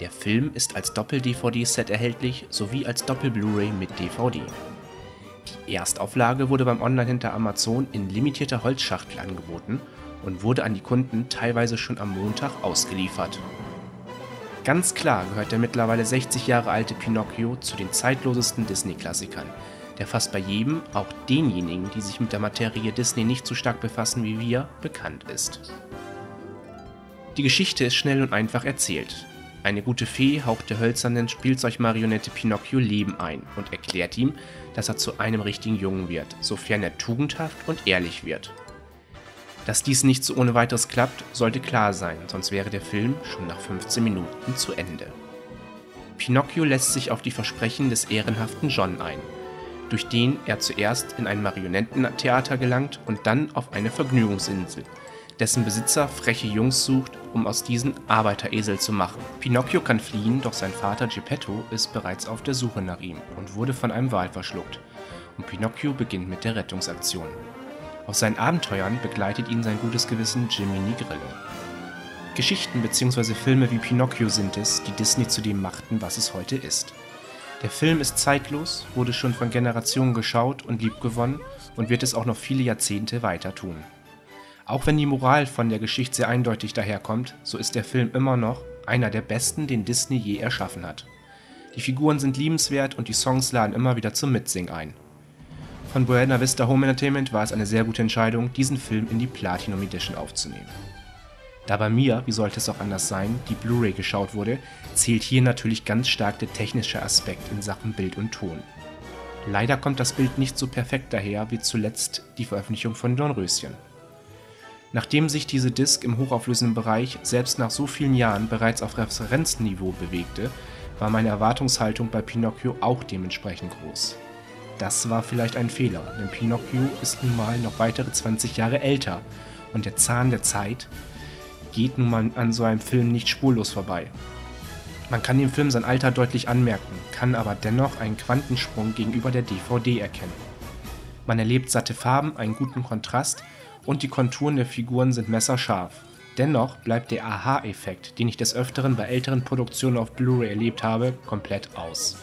Speaker 2: Der Film ist als Doppel-DVD-Set erhältlich sowie als Doppel-Blu-ray mit DVD. Die Erstauflage wurde beim Online-Hinter Amazon in limitierter Holzschachtel angeboten und wurde an die Kunden teilweise schon am Montag ausgeliefert. Ganz klar gehört der mittlerweile 60 Jahre alte Pinocchio zu den zeitlosesten Disney-Klassikern, der fast bei jedem, auch denjenigen, die sich mit der Materie Disney nicht so stark befassen wie wir, bekannt ist. Die Geschichte ist schnell und einfach erzählt. Eine gute Fee haucht der hölzernen Spielzeugmarionette Pinocchio Leben ein und erklärt ihm, dass er zu einem richtigen Jungen wird, sofern er tugendhaft und ehrlich wird. Dass dies nicht so ohne weiteres klappt, sollte klar sein, sonst wäre der Film schon nach 15 Minuten zu Ende. Pinocchio lässt sich auf die Versprechen des ehrenhaften John ein, durch den er zuerst in ein Marionettentheater gelangt und dann auf eine Vergnügungsinsel, dessen Besitzer freche Jungs sucht, um aus diesen Arbeiteresel zu machen. Pinocchio kann fliehen, doch sein Vater Geppetto ist bereits auf der Suche nach ihm und wurde von einem Wal verschluckt. Und Pinocchio beginnt mit der Rettungsaktion. Auf seinen Abenteuern begleitet ihn sein gutes Gewissen Jiminy Grille. Geschichten bzw. Filme wie Pinocchio sind es, die Disney zu dem machten, was es heute ist. Der Film ist zeitlos, wurde schon von Generationen geschaut und liebgewonnen und wird es auch noch viele Jahrzehnte weiter tun. Auch wenn die Moral von der Geschichte sehr eindeutig daherkommt, so ist der Film immer noch einer der besten, den Disney je erschaffen hat. Die Figuren sind liebenswert und die Songs laden immer wieder zum Mitsingen ein. Von Buena Vista Home Entertainment war es eine sehr gute Entscheidung, diesen Film in die Platinum Edition aufzunehmen. Da bei mir, wie sollte es auch anders sein, die Blu-ray geschaut wurde, zählt hier natürlich ganz stark der technische Aspekt in Sachen Bild und Ton. Leider kommt das Bild nicht so perfekt daher wie zuletzt die Veröffentlichung von Dornröschen. Nachdem sich diese Disc im hochauflösenden Bereich selbst nach so vielen Jahren bereits auf Referenzniveau bewegte, war meine Erwartungshaltung bei Pinocchio auch dementsprechend groß. Das war vielleicht ein Fehler, denn Pinocchio ist nun mal noch weitere 20 Jahre älter und der Zahn der Zeit geht nun mal an so einem Film nicht spurlos vorbei. Man kann dem Film sein Alter deutlich anmerken, kann aber dennoch einen Quantensprung gegenüber der DVD erkennen. Man erlebt satte Farben, einen guten Kontrast und die Konturen der Figuren sind messerscharf. Dennoch bleibt der Aha-Effekt, den ich des Öfteren bei älteren Produktionen auf Blu-ray erlebt habe, komplett aus.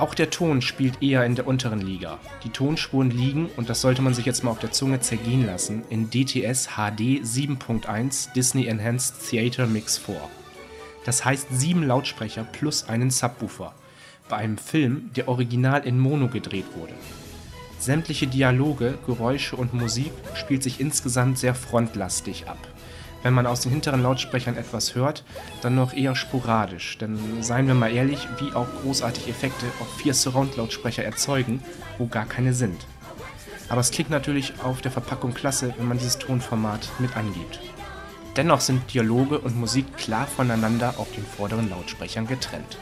Speaker 2: Auch der Ton spielt eher in der unteren Liga. Die Tonspuren liegen, und das sollte man sich jetzt mal auf der Zunge zergehen lassen, in DTS HD 7.1 Disney Enhanced Theater Mix vor. Das heißt sieben Lautsprecher plus einen Subwoofer. Bei einem Film, der original in Mono gedreht wurde. Sämtliche Dialoge, Geräusche und Musik spielt sich insgesamt sehr frontlastig ab. Wenn man aus den hinteren Lautsprechern etwas hört, dann noch eher sporadisch, denn seien wir mal ehrlich, wie auch großartige Effekte auf vier Surround-Lautsprecher erzeugen, wo gar keine sind. Aber es klingt natürlich auf der Verpackung klasse, wenn man dieses Tonformat mit angibt. Dennoch sind Dialoge und Musik klar voneinander auf den vorderen Lautsprechern getrennt.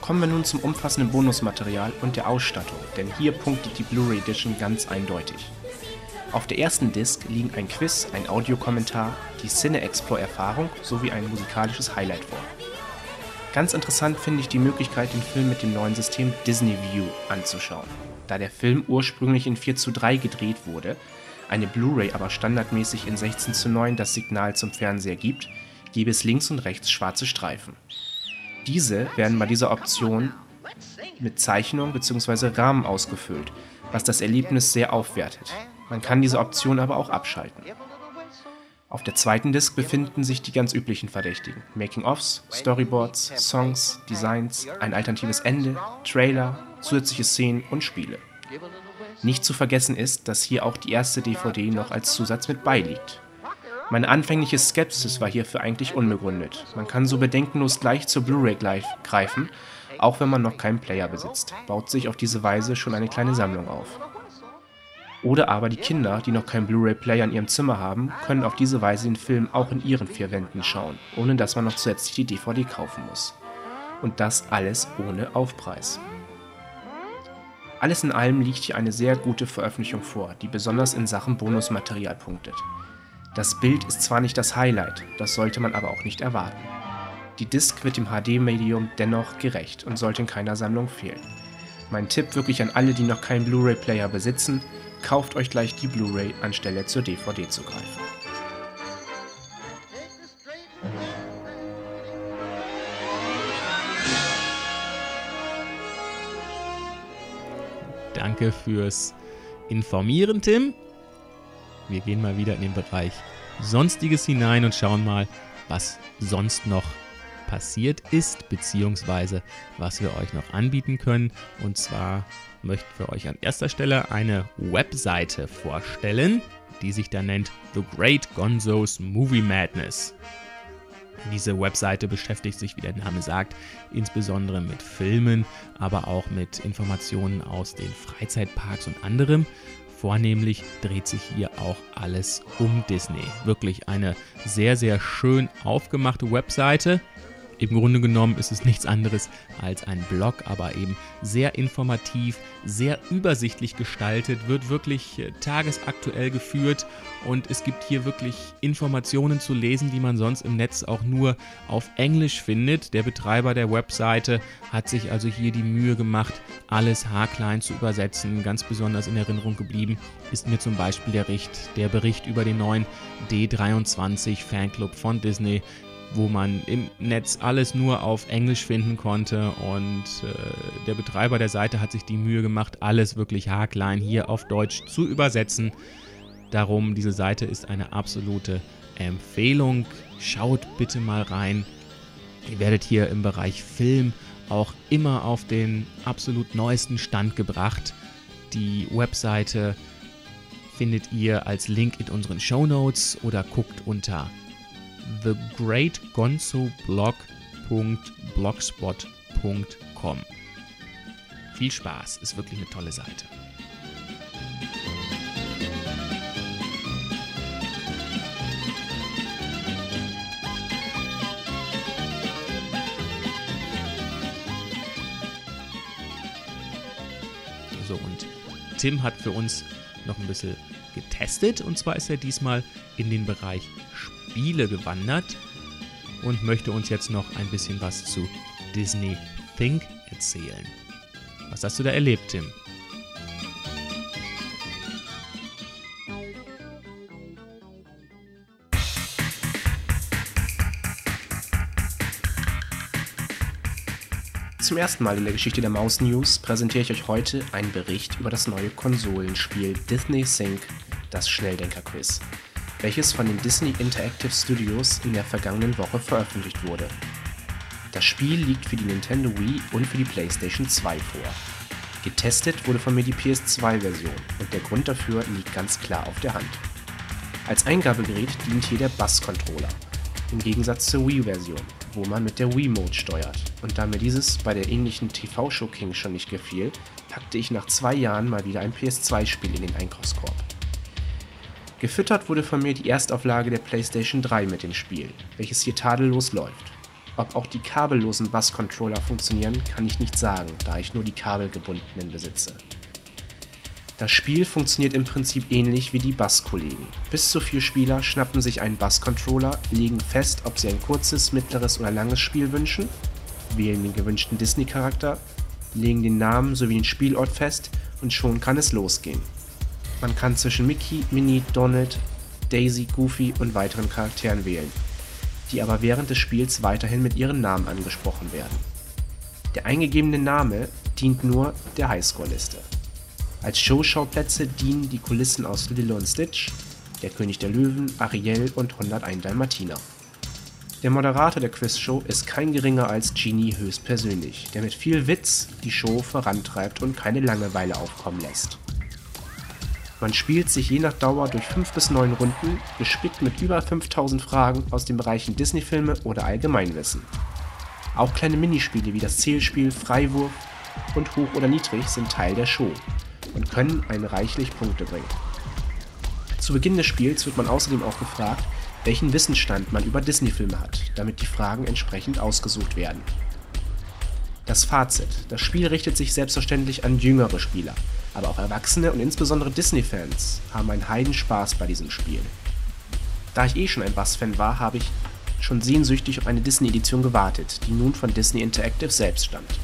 Speaker 2: Kommen wir nun zum umfassenden Bonusmaterial und der Ausstattung, denn hier punktet die Blu-ray Edition ganz eindeutig. Auf der ersten Disc liegen ein Quiz, ein Audiokommentar, die Cine Explore Erfahrung sowie ein musikalisches Highlight vor. Ganz interessant finde ich die Möglichkeit, den Film mit dem neuen System Disney View anzuschauen. Da der Film ursprünglich in 4 zu 3 gedreht wurde, eine Blu-ray aber standardmäßig in 16 zu 9 das Signal zum Fernseher gibt, gäbe es links und rechts schwarze Streifen. Diese werden bei dieser Option mit Zeichnung bzw. Rahmen ausgefüllt, was das Erlebnis sehr aufwertet. Man kann diese Option aber auch abschalten. Auf der zweiten Disc befinden sich die ganz üblichen Verdächtigen: Making-ofs, Storyboards, Songs, Designs, ein alternatives Ende, Trailer, zusätzliche Szenen und Spiele. Nicht zu vergessen ist, dass hier auch die erste DVD noch als Zusatz mit beiliegt. Meine anfängliche Skepsis war hierfür eigentlich unbegründet. Man kann so bedenkenlos gleich zur Blu-ray greifen, auch wenn man noch keinen Player besitzt, baut sich auf diese Weise schon eine kleine Sammlung auf. Oder aber die Kinder, die noch keinen Blu-ray-Player in ihrem Zimmer haben, können auf diese Weise den Film auch in ihren vier Wänden schauen, ohne dass man noch zusätzlich die DVD kaufen muss. Und das alles ohne Aufpreis. Alles in allem liegt hier eine sehr gute Veröffentlichung vor, die besonders in Sachen Bonusmaterial punktet. Das Bild ist zwar nicht das Highlight, das sollte man aber auch nicht erwarten. Die Disc wird dem HD-Medium dennoch gerecht und sollte in keiner Sammlung fehlen. Mein Tipp wirklich an alle, die noch keinen Blu-ray-Player besitzen, kauft euch gleich die Blu-ray anstelle zur DVD zu greifen.
Speaker 1: Danke fürs Informieren, Tim. Wir gehen mal wieder in den Bereich Sonstiges hinein und schauen mal, was sonst noch passiert ist, beziehungsweise was wir euch noch anbieten können. Und zwar möchten wir euch an erster Stelle eine Webseite vorstellen, die sich da nennt The Great Gonzo's Movie Madness. Diese Webseite beschäftigt sich, wie der Name sagt, insbesondere mit Filmen, aber auch mit Informationen aus den Freizeitparks und anderem. Vornehmlich dreht sich hier auch alles um Disney. Wirklich eine sehr, sehr schön aufgemachte Webseite. Im Grunde genommen ist es nichts anderes als ein Blog, aber eben sehr informativ, sehr übersichtlich gestaltet, wird wirklich äh, tagesaktuell geführt und es gibt hier wirklich Informationen zu lesen, die man sonst im Netz auch nur auf Englisch findet. Der Betreiber der Webseite hat sich also hier die Mühe gemacht, alles haarklein zu übersetzen. Ganz besonders in Erinnerung geblieben ist mir zum Beispiel der Bericht, der Bericht über den neuen D23 Fanclub von Disney, wo man im Netz alles nur auf Englisch finden konnte und äh, der Betreiber der Seite hat sich die Mühe gemacht, alles wirklich haarklein hier auf Deutsch zu übersetzen. Darum, diese Seite ist eine absolute Empfehlung. Schaut bitte mal rein. Ihr werdet hier im Bereich Film auch immer auf den absolut neuesten Stand gebracht. Die Webseite findet ihr als Link in unseren Show Notes oder guckt unter thegreatgonzoblog.blogspot.com. Viel Spaß, ist wirklich eine tolle Seite. So, und Tim hat für uns noch ein bisschen getestet. Und zwar ist er diesmal in den Bereich Spiele gewandert und möchte uns jetzt noch ein bisschen was zu Disney Think erzählen. Was hast du da erlebt, Tim?
Speaker 2: Zum ersten Mal in der Geschichte der Maus News präsentiere ich euch heute einen Bericht über das neue Konsolenspiel Disney Sync, das Schnelldenker-Quiz welches von den Disney Interactive Studios in der vergangenen Woche veröffentlicht wurde. Das Spiel liegt für die Nintendo Wii und für die PlayStation 2 vor. Getestet wurde von mir die PS2-Version und der Grund dafür liegt ganz klar auf der Hand. Als Eingabegerät dient hier der Bass-Controller, im Gegensatz zur Wii-Version, wo man mit der Wii-Mode steuert. Und da mir dieses bei der ähnlichen TV-Show King schon nicht gefiel, packte ich nach zwei Jahren mal wieder ein PS2-Spiel in den Einkaufskorb. Gefüttert wurde von mir die Erstauflage der PlayStation 3 mit dem Spiel, welches hier tadellos läuft. Ob auch die kabellosen Bass-Controller funktionieren, kann ich nicht sagen, da ich nur die kabelgebundenen besitze. Das Spiel funktioniert im Prinzip ähnlich wie die Bass-Kollegen. Bis zu vier Spieler schnappen sich einen Bass-Controller, legen fest, ob sie ein kurzes, mittleres oder langes Spiel wünschen, wählen den gewünschten Disney-Charakter, legen den Namen sowie den Spielort fest und schon kann es losgehen. Man kann zwischen Mickey, Minnie, Donald, Daisy, Goofy und weiteren Charakteren wählen die aber während des Spiels weiterhin mit ihren Namen angesprochen werden. Der eingegebene Name dient nur der Highscore-Liste. Als Showschauplätze dienen die Kulissen aus Lilo und Stitch, Der König der Löwen, Ariel und 101 Dalmatiner. Der Moderator der Quizshow ist kein geringer als Genie höchstpersönlich, der mit viel Witz die Show vorantreibt und keine Langeweile aufkommen lässt. Man spielt sich je nach Dauer durch 5 bis 9 Runden, gespickt mit über 5000 Fragen aus den Bereichen Disney-Filme oder Allgemeinwissen. Auch kleine Minispiele wie das Zählspiel, Freiwurf und Hoch oder Niedrig sind Teil der Show und können einen reichlich Punkte bringen. Zu Beginn des Spiels wird man außerdem auch gefragt, welchen Wissensstand man über Disney-Filme hat, damit die Fragen entsprechend ausgesucht werden. Das Fazit: Das Spiel richtet sich selbstverständlich an jüngere Spieler, aber auch Erwachsene und insbesondere Disney-Fans haben einen Heidenspaß bei diesem Spiel. Da ich eh schon ein Bass-Fan war, habe ich schon sehnsüchtig auf eine Disney-Edition gewartet, die nun von Disney Interactive selbst stammt.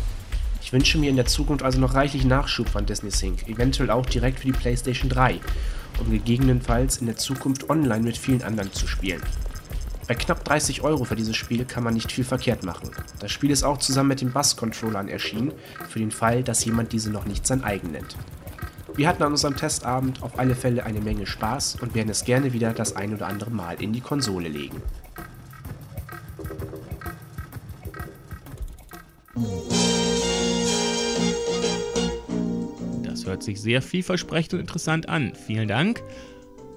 Speaker 2: Ich wünsche mir in der Zukunft also noch reichlich Nachschub von Disney Sync, eventuell auch direkt für die PlayStation 3, um gegebenenfalls in der Zukunft online mit vielen anderen zu spielen. Bei knapp 30 Euro für dieses Spiel kann man nicht viel verkehrt machen. Das Spiel ist auch zusammen mit den Bass-Controllern erschienen, für den Fall, dass jemand diese noch nicht sein eigen nennt. Wir hatten an unserem Testabend auf alle Fälle eine Menge Spaß und werden es gerne wieder das ein oder andere Mal in die Konsole legen.
Speaker 1: Das hört sich sehr vielversprechend und interessant an. Vielen Dank.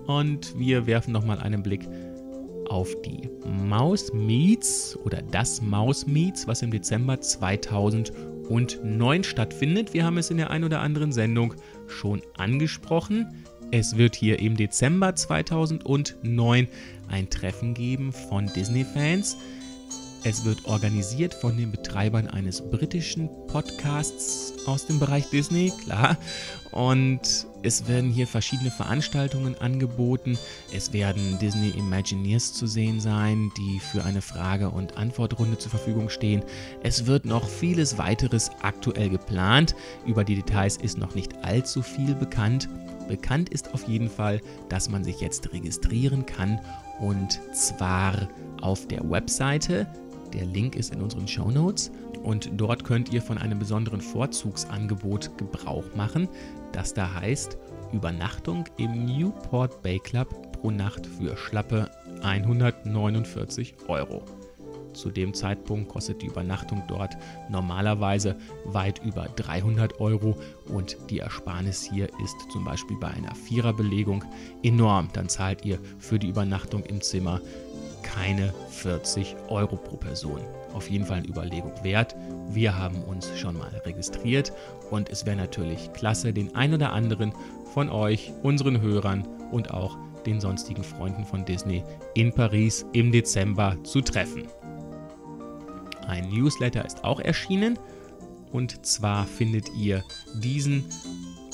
Speaker 1: Und wir werfen nochmal einen Blick auf die Maus Meets oder das Maus Meets, was im Dezember 2009 stattfindet. Wir haben es in der ein oder anderen Sendung schon angesprochen. Es wird hier im Dezember 2009 ein Treffen geben von Disney-Fans. Es wird organisiert von den Betreibern eines britischen Podcasts aus dem Bereich Disney, klar. Und es werden hier verschiedene Veranstaltungen angeboten. Es werden Disney Imagineers zu sehen sein, die für eine Frage- und Antwortrunde zur Verfügung stehen. Es wird noch vieles weiteres aktuell geplant. Über die Details ist noch nicht allzu viel bekannt. Bekannt ist auf jeden Fall, dass man sich jetzt registrieren kann und zwar auf der Webseite der Link ist in unseren Show Notes und dort könnt ihr von einem besonderen Vorzugsangebot Gebrauch machen, das da heißt Übernachtung im Newport Bay Club pro Nacht für schlappe 149 Euro. Zu dem Zeitpunkt kostet die Übernachtung dort normalerweise weit über 300 Euro und die Ersparnis hier ist zum Beispiel bei einer Viererbelegung enorm. Dann zahlt ihr für die Übernachtung im Zimmer keine 40 Euro pro Person. Auf jeden Fall eine Überlegung wert. Wir haben uns schon mal registriert und es wäre natürlich klasse, den ein oder anderen von euch, unseren Hörern und auch den sonstigen Freunden von Disney in Paris im Dezember zu treffen. Ein Newsletter ist auch erschienen und zwar findet ihr diesen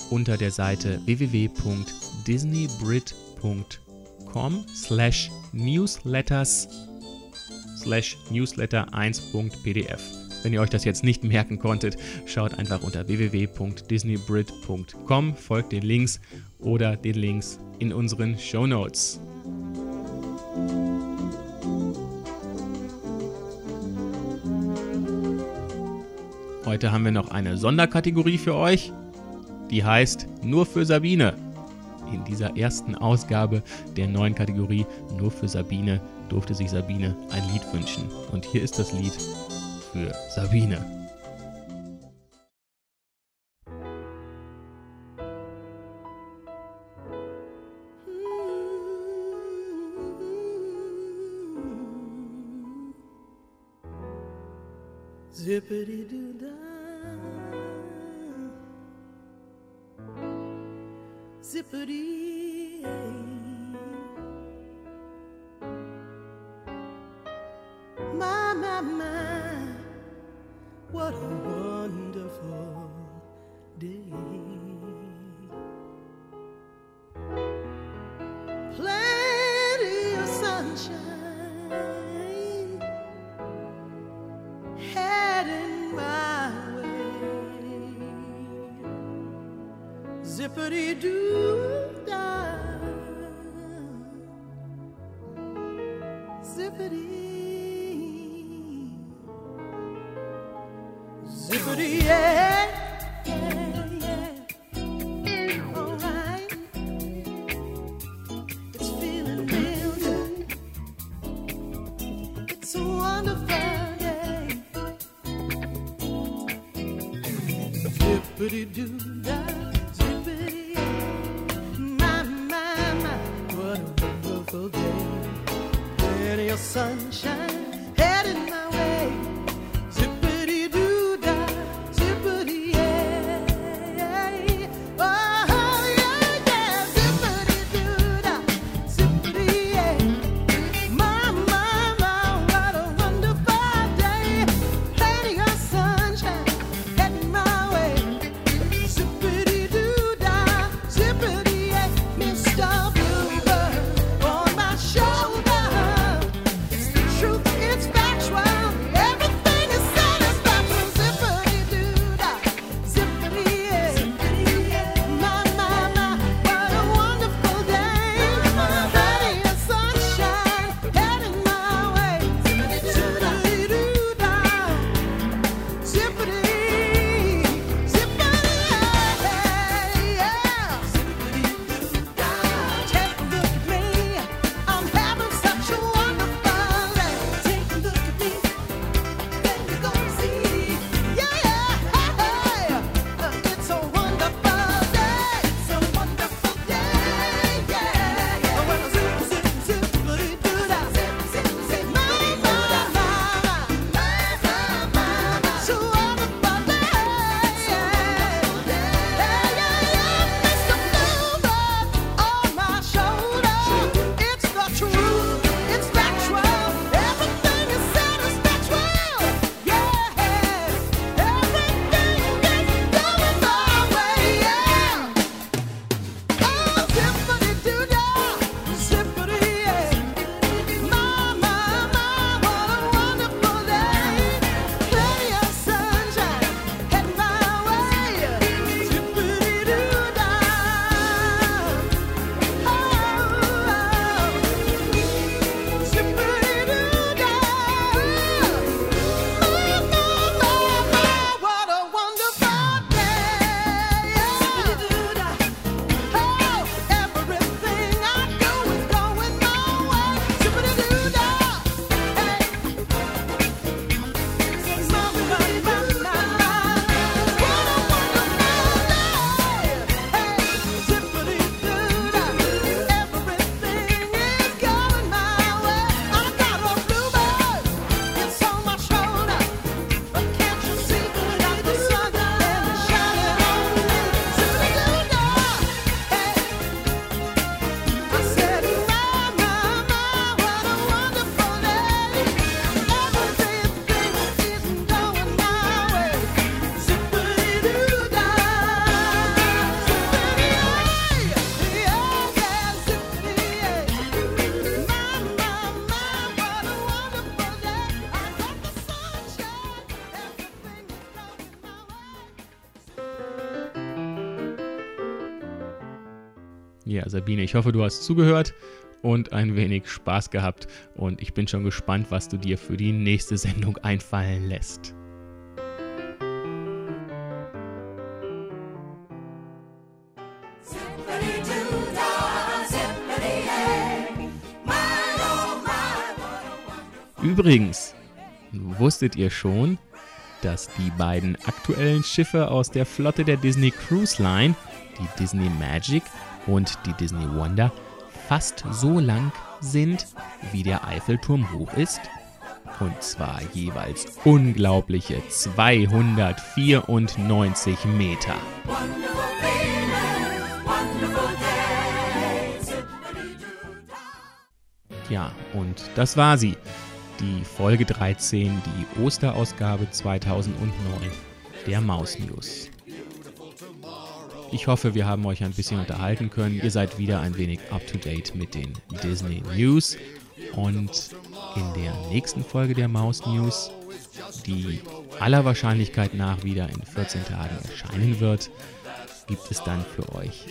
Speaker 1: unter der Seite www.disneybrit.com com slash newsletters slash newsletter 1.pdf. Wenn ihr euch das jetzt nicht merken konntet, schaut einfach unter www.disneybrit.com, folgt den Links oder den Links in unseren Show Notes. Heute haben wir noch eine Sonderkategorie für euch, die heißt Nur für Sabine in dieser ersten Ausgabe der neuen Kategorie Nur für Sabine durfte sich Sabine ein Lied wünschen. Und hier ist das Lied für Sabine.
Speaker 3: Zippity doo. zippity. My, my, my, what a wonderful day. dippity doo da, zippity, zippity yeah.
Speaker 1: Ja, Sabine, ich hoffe, du hast zugehört und ein wenig Spaß gehabt und ich bin schon gespannt, was du dir für die nächste Sendung einfallen lässt. Übrigens, wusstet ihr schon, dass die beiden aktuellen Schiffe aus der Flotte der Disney Cruise Line, die Disney Magic und die Disney Wonder fast so lang sind, wie der Eiffelturm hoch ist. Und zwar jeweils unglaubliche 294 Meter. Ja, und das war sie. Die Folge 13, die Osterausgabe 2009 der Maus News. Ich hoffe, wir haben euch ein bisschen unterhalten können. Ihr seid wieder ein wenig up to date mit den Disney News. Und in der nächsten Folge der Maus News, die aller Wahrscheinlichkeit nach wieder in 14 Tagen erscheinen wird, gibt es dann für euch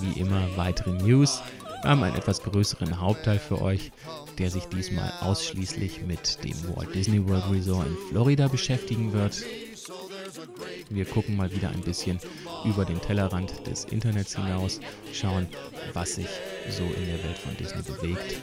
Speaker 1: wie immer weitere News. Wir haben einen etwas größeren Hauptteil für euch, der sich diesmal ausschließlich mit dem Walt Disney World Resort in Florida beschäftigen wird. Wir gucken mal wieder ein bisschen über den Tellerrand des Internets hinaus, schauen, was sich so in der Welt von Disney bewegt.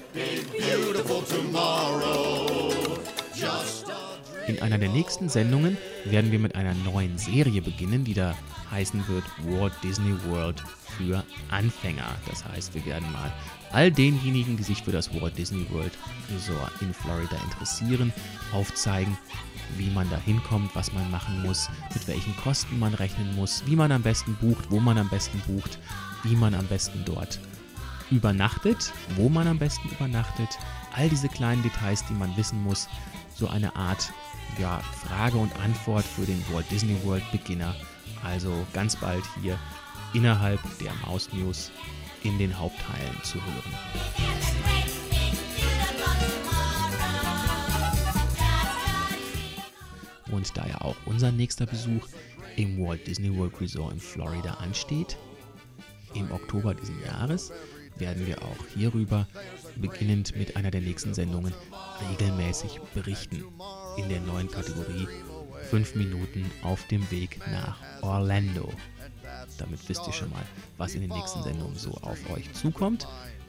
Speaker 1: In einer der nächsten Sendungen werden wir mit einer neuen Serie beginnen, die da heißen wird Walt Disney World für Anfänger. Das heißt, wir werden mal all denjenigen, die sich für das Walt Disney World Resort in Florida interessieren, aufzeigen, wie man da hinkommt, was man machen muss, mit welchen Kosten man rechnen muss, wie man am besten bucht, wo man am besten bucht, wie man am besten dort übernachtet, wo man am besten übernachtet, all diese kleinen Details, die man wissen muss, so eine Art ja, Frage und Antwort für den Walt Disney World Beginner. Also ganz bald hier innerhalb der Maus News in den Hauptteilen zu hören. Und da ja auch unser nächster Besuch im Walt Disney World Resort in Florida ansteht, im Oktober diesen Jahres, werden wir auch hierüber, beginnend mit einer der nächsten Sendungen, regelmäßig berichten. In der neuen Kategorie 5 Minuten auf dem Weg nach Orlando. Damit wisst ihr schon mal, was in den nächsten Sendungen so auf euch zukommt.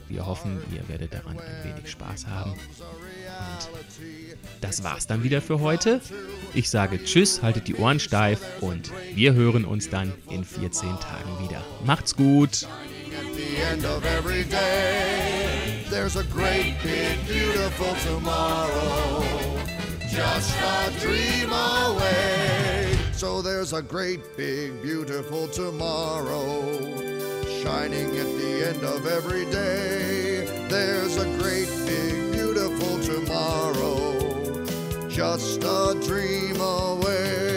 Speaker 1: Wir hoffen, ihr werdet daran ein wenig Spaß haben. Und das war's dann wieder für heute. Ich sage Tschüss, haltet die Ohren steif und wir hören uns dann in 14 Tagen wieder. Macht's gut!
Speaker 4: There's a great, big, beautiful tomorrow. Just a dream away. So there's a great, big, beautiful tomorrow. Shining at the end of every day. There's a great, big, beautiful tomorrow, just a dream away.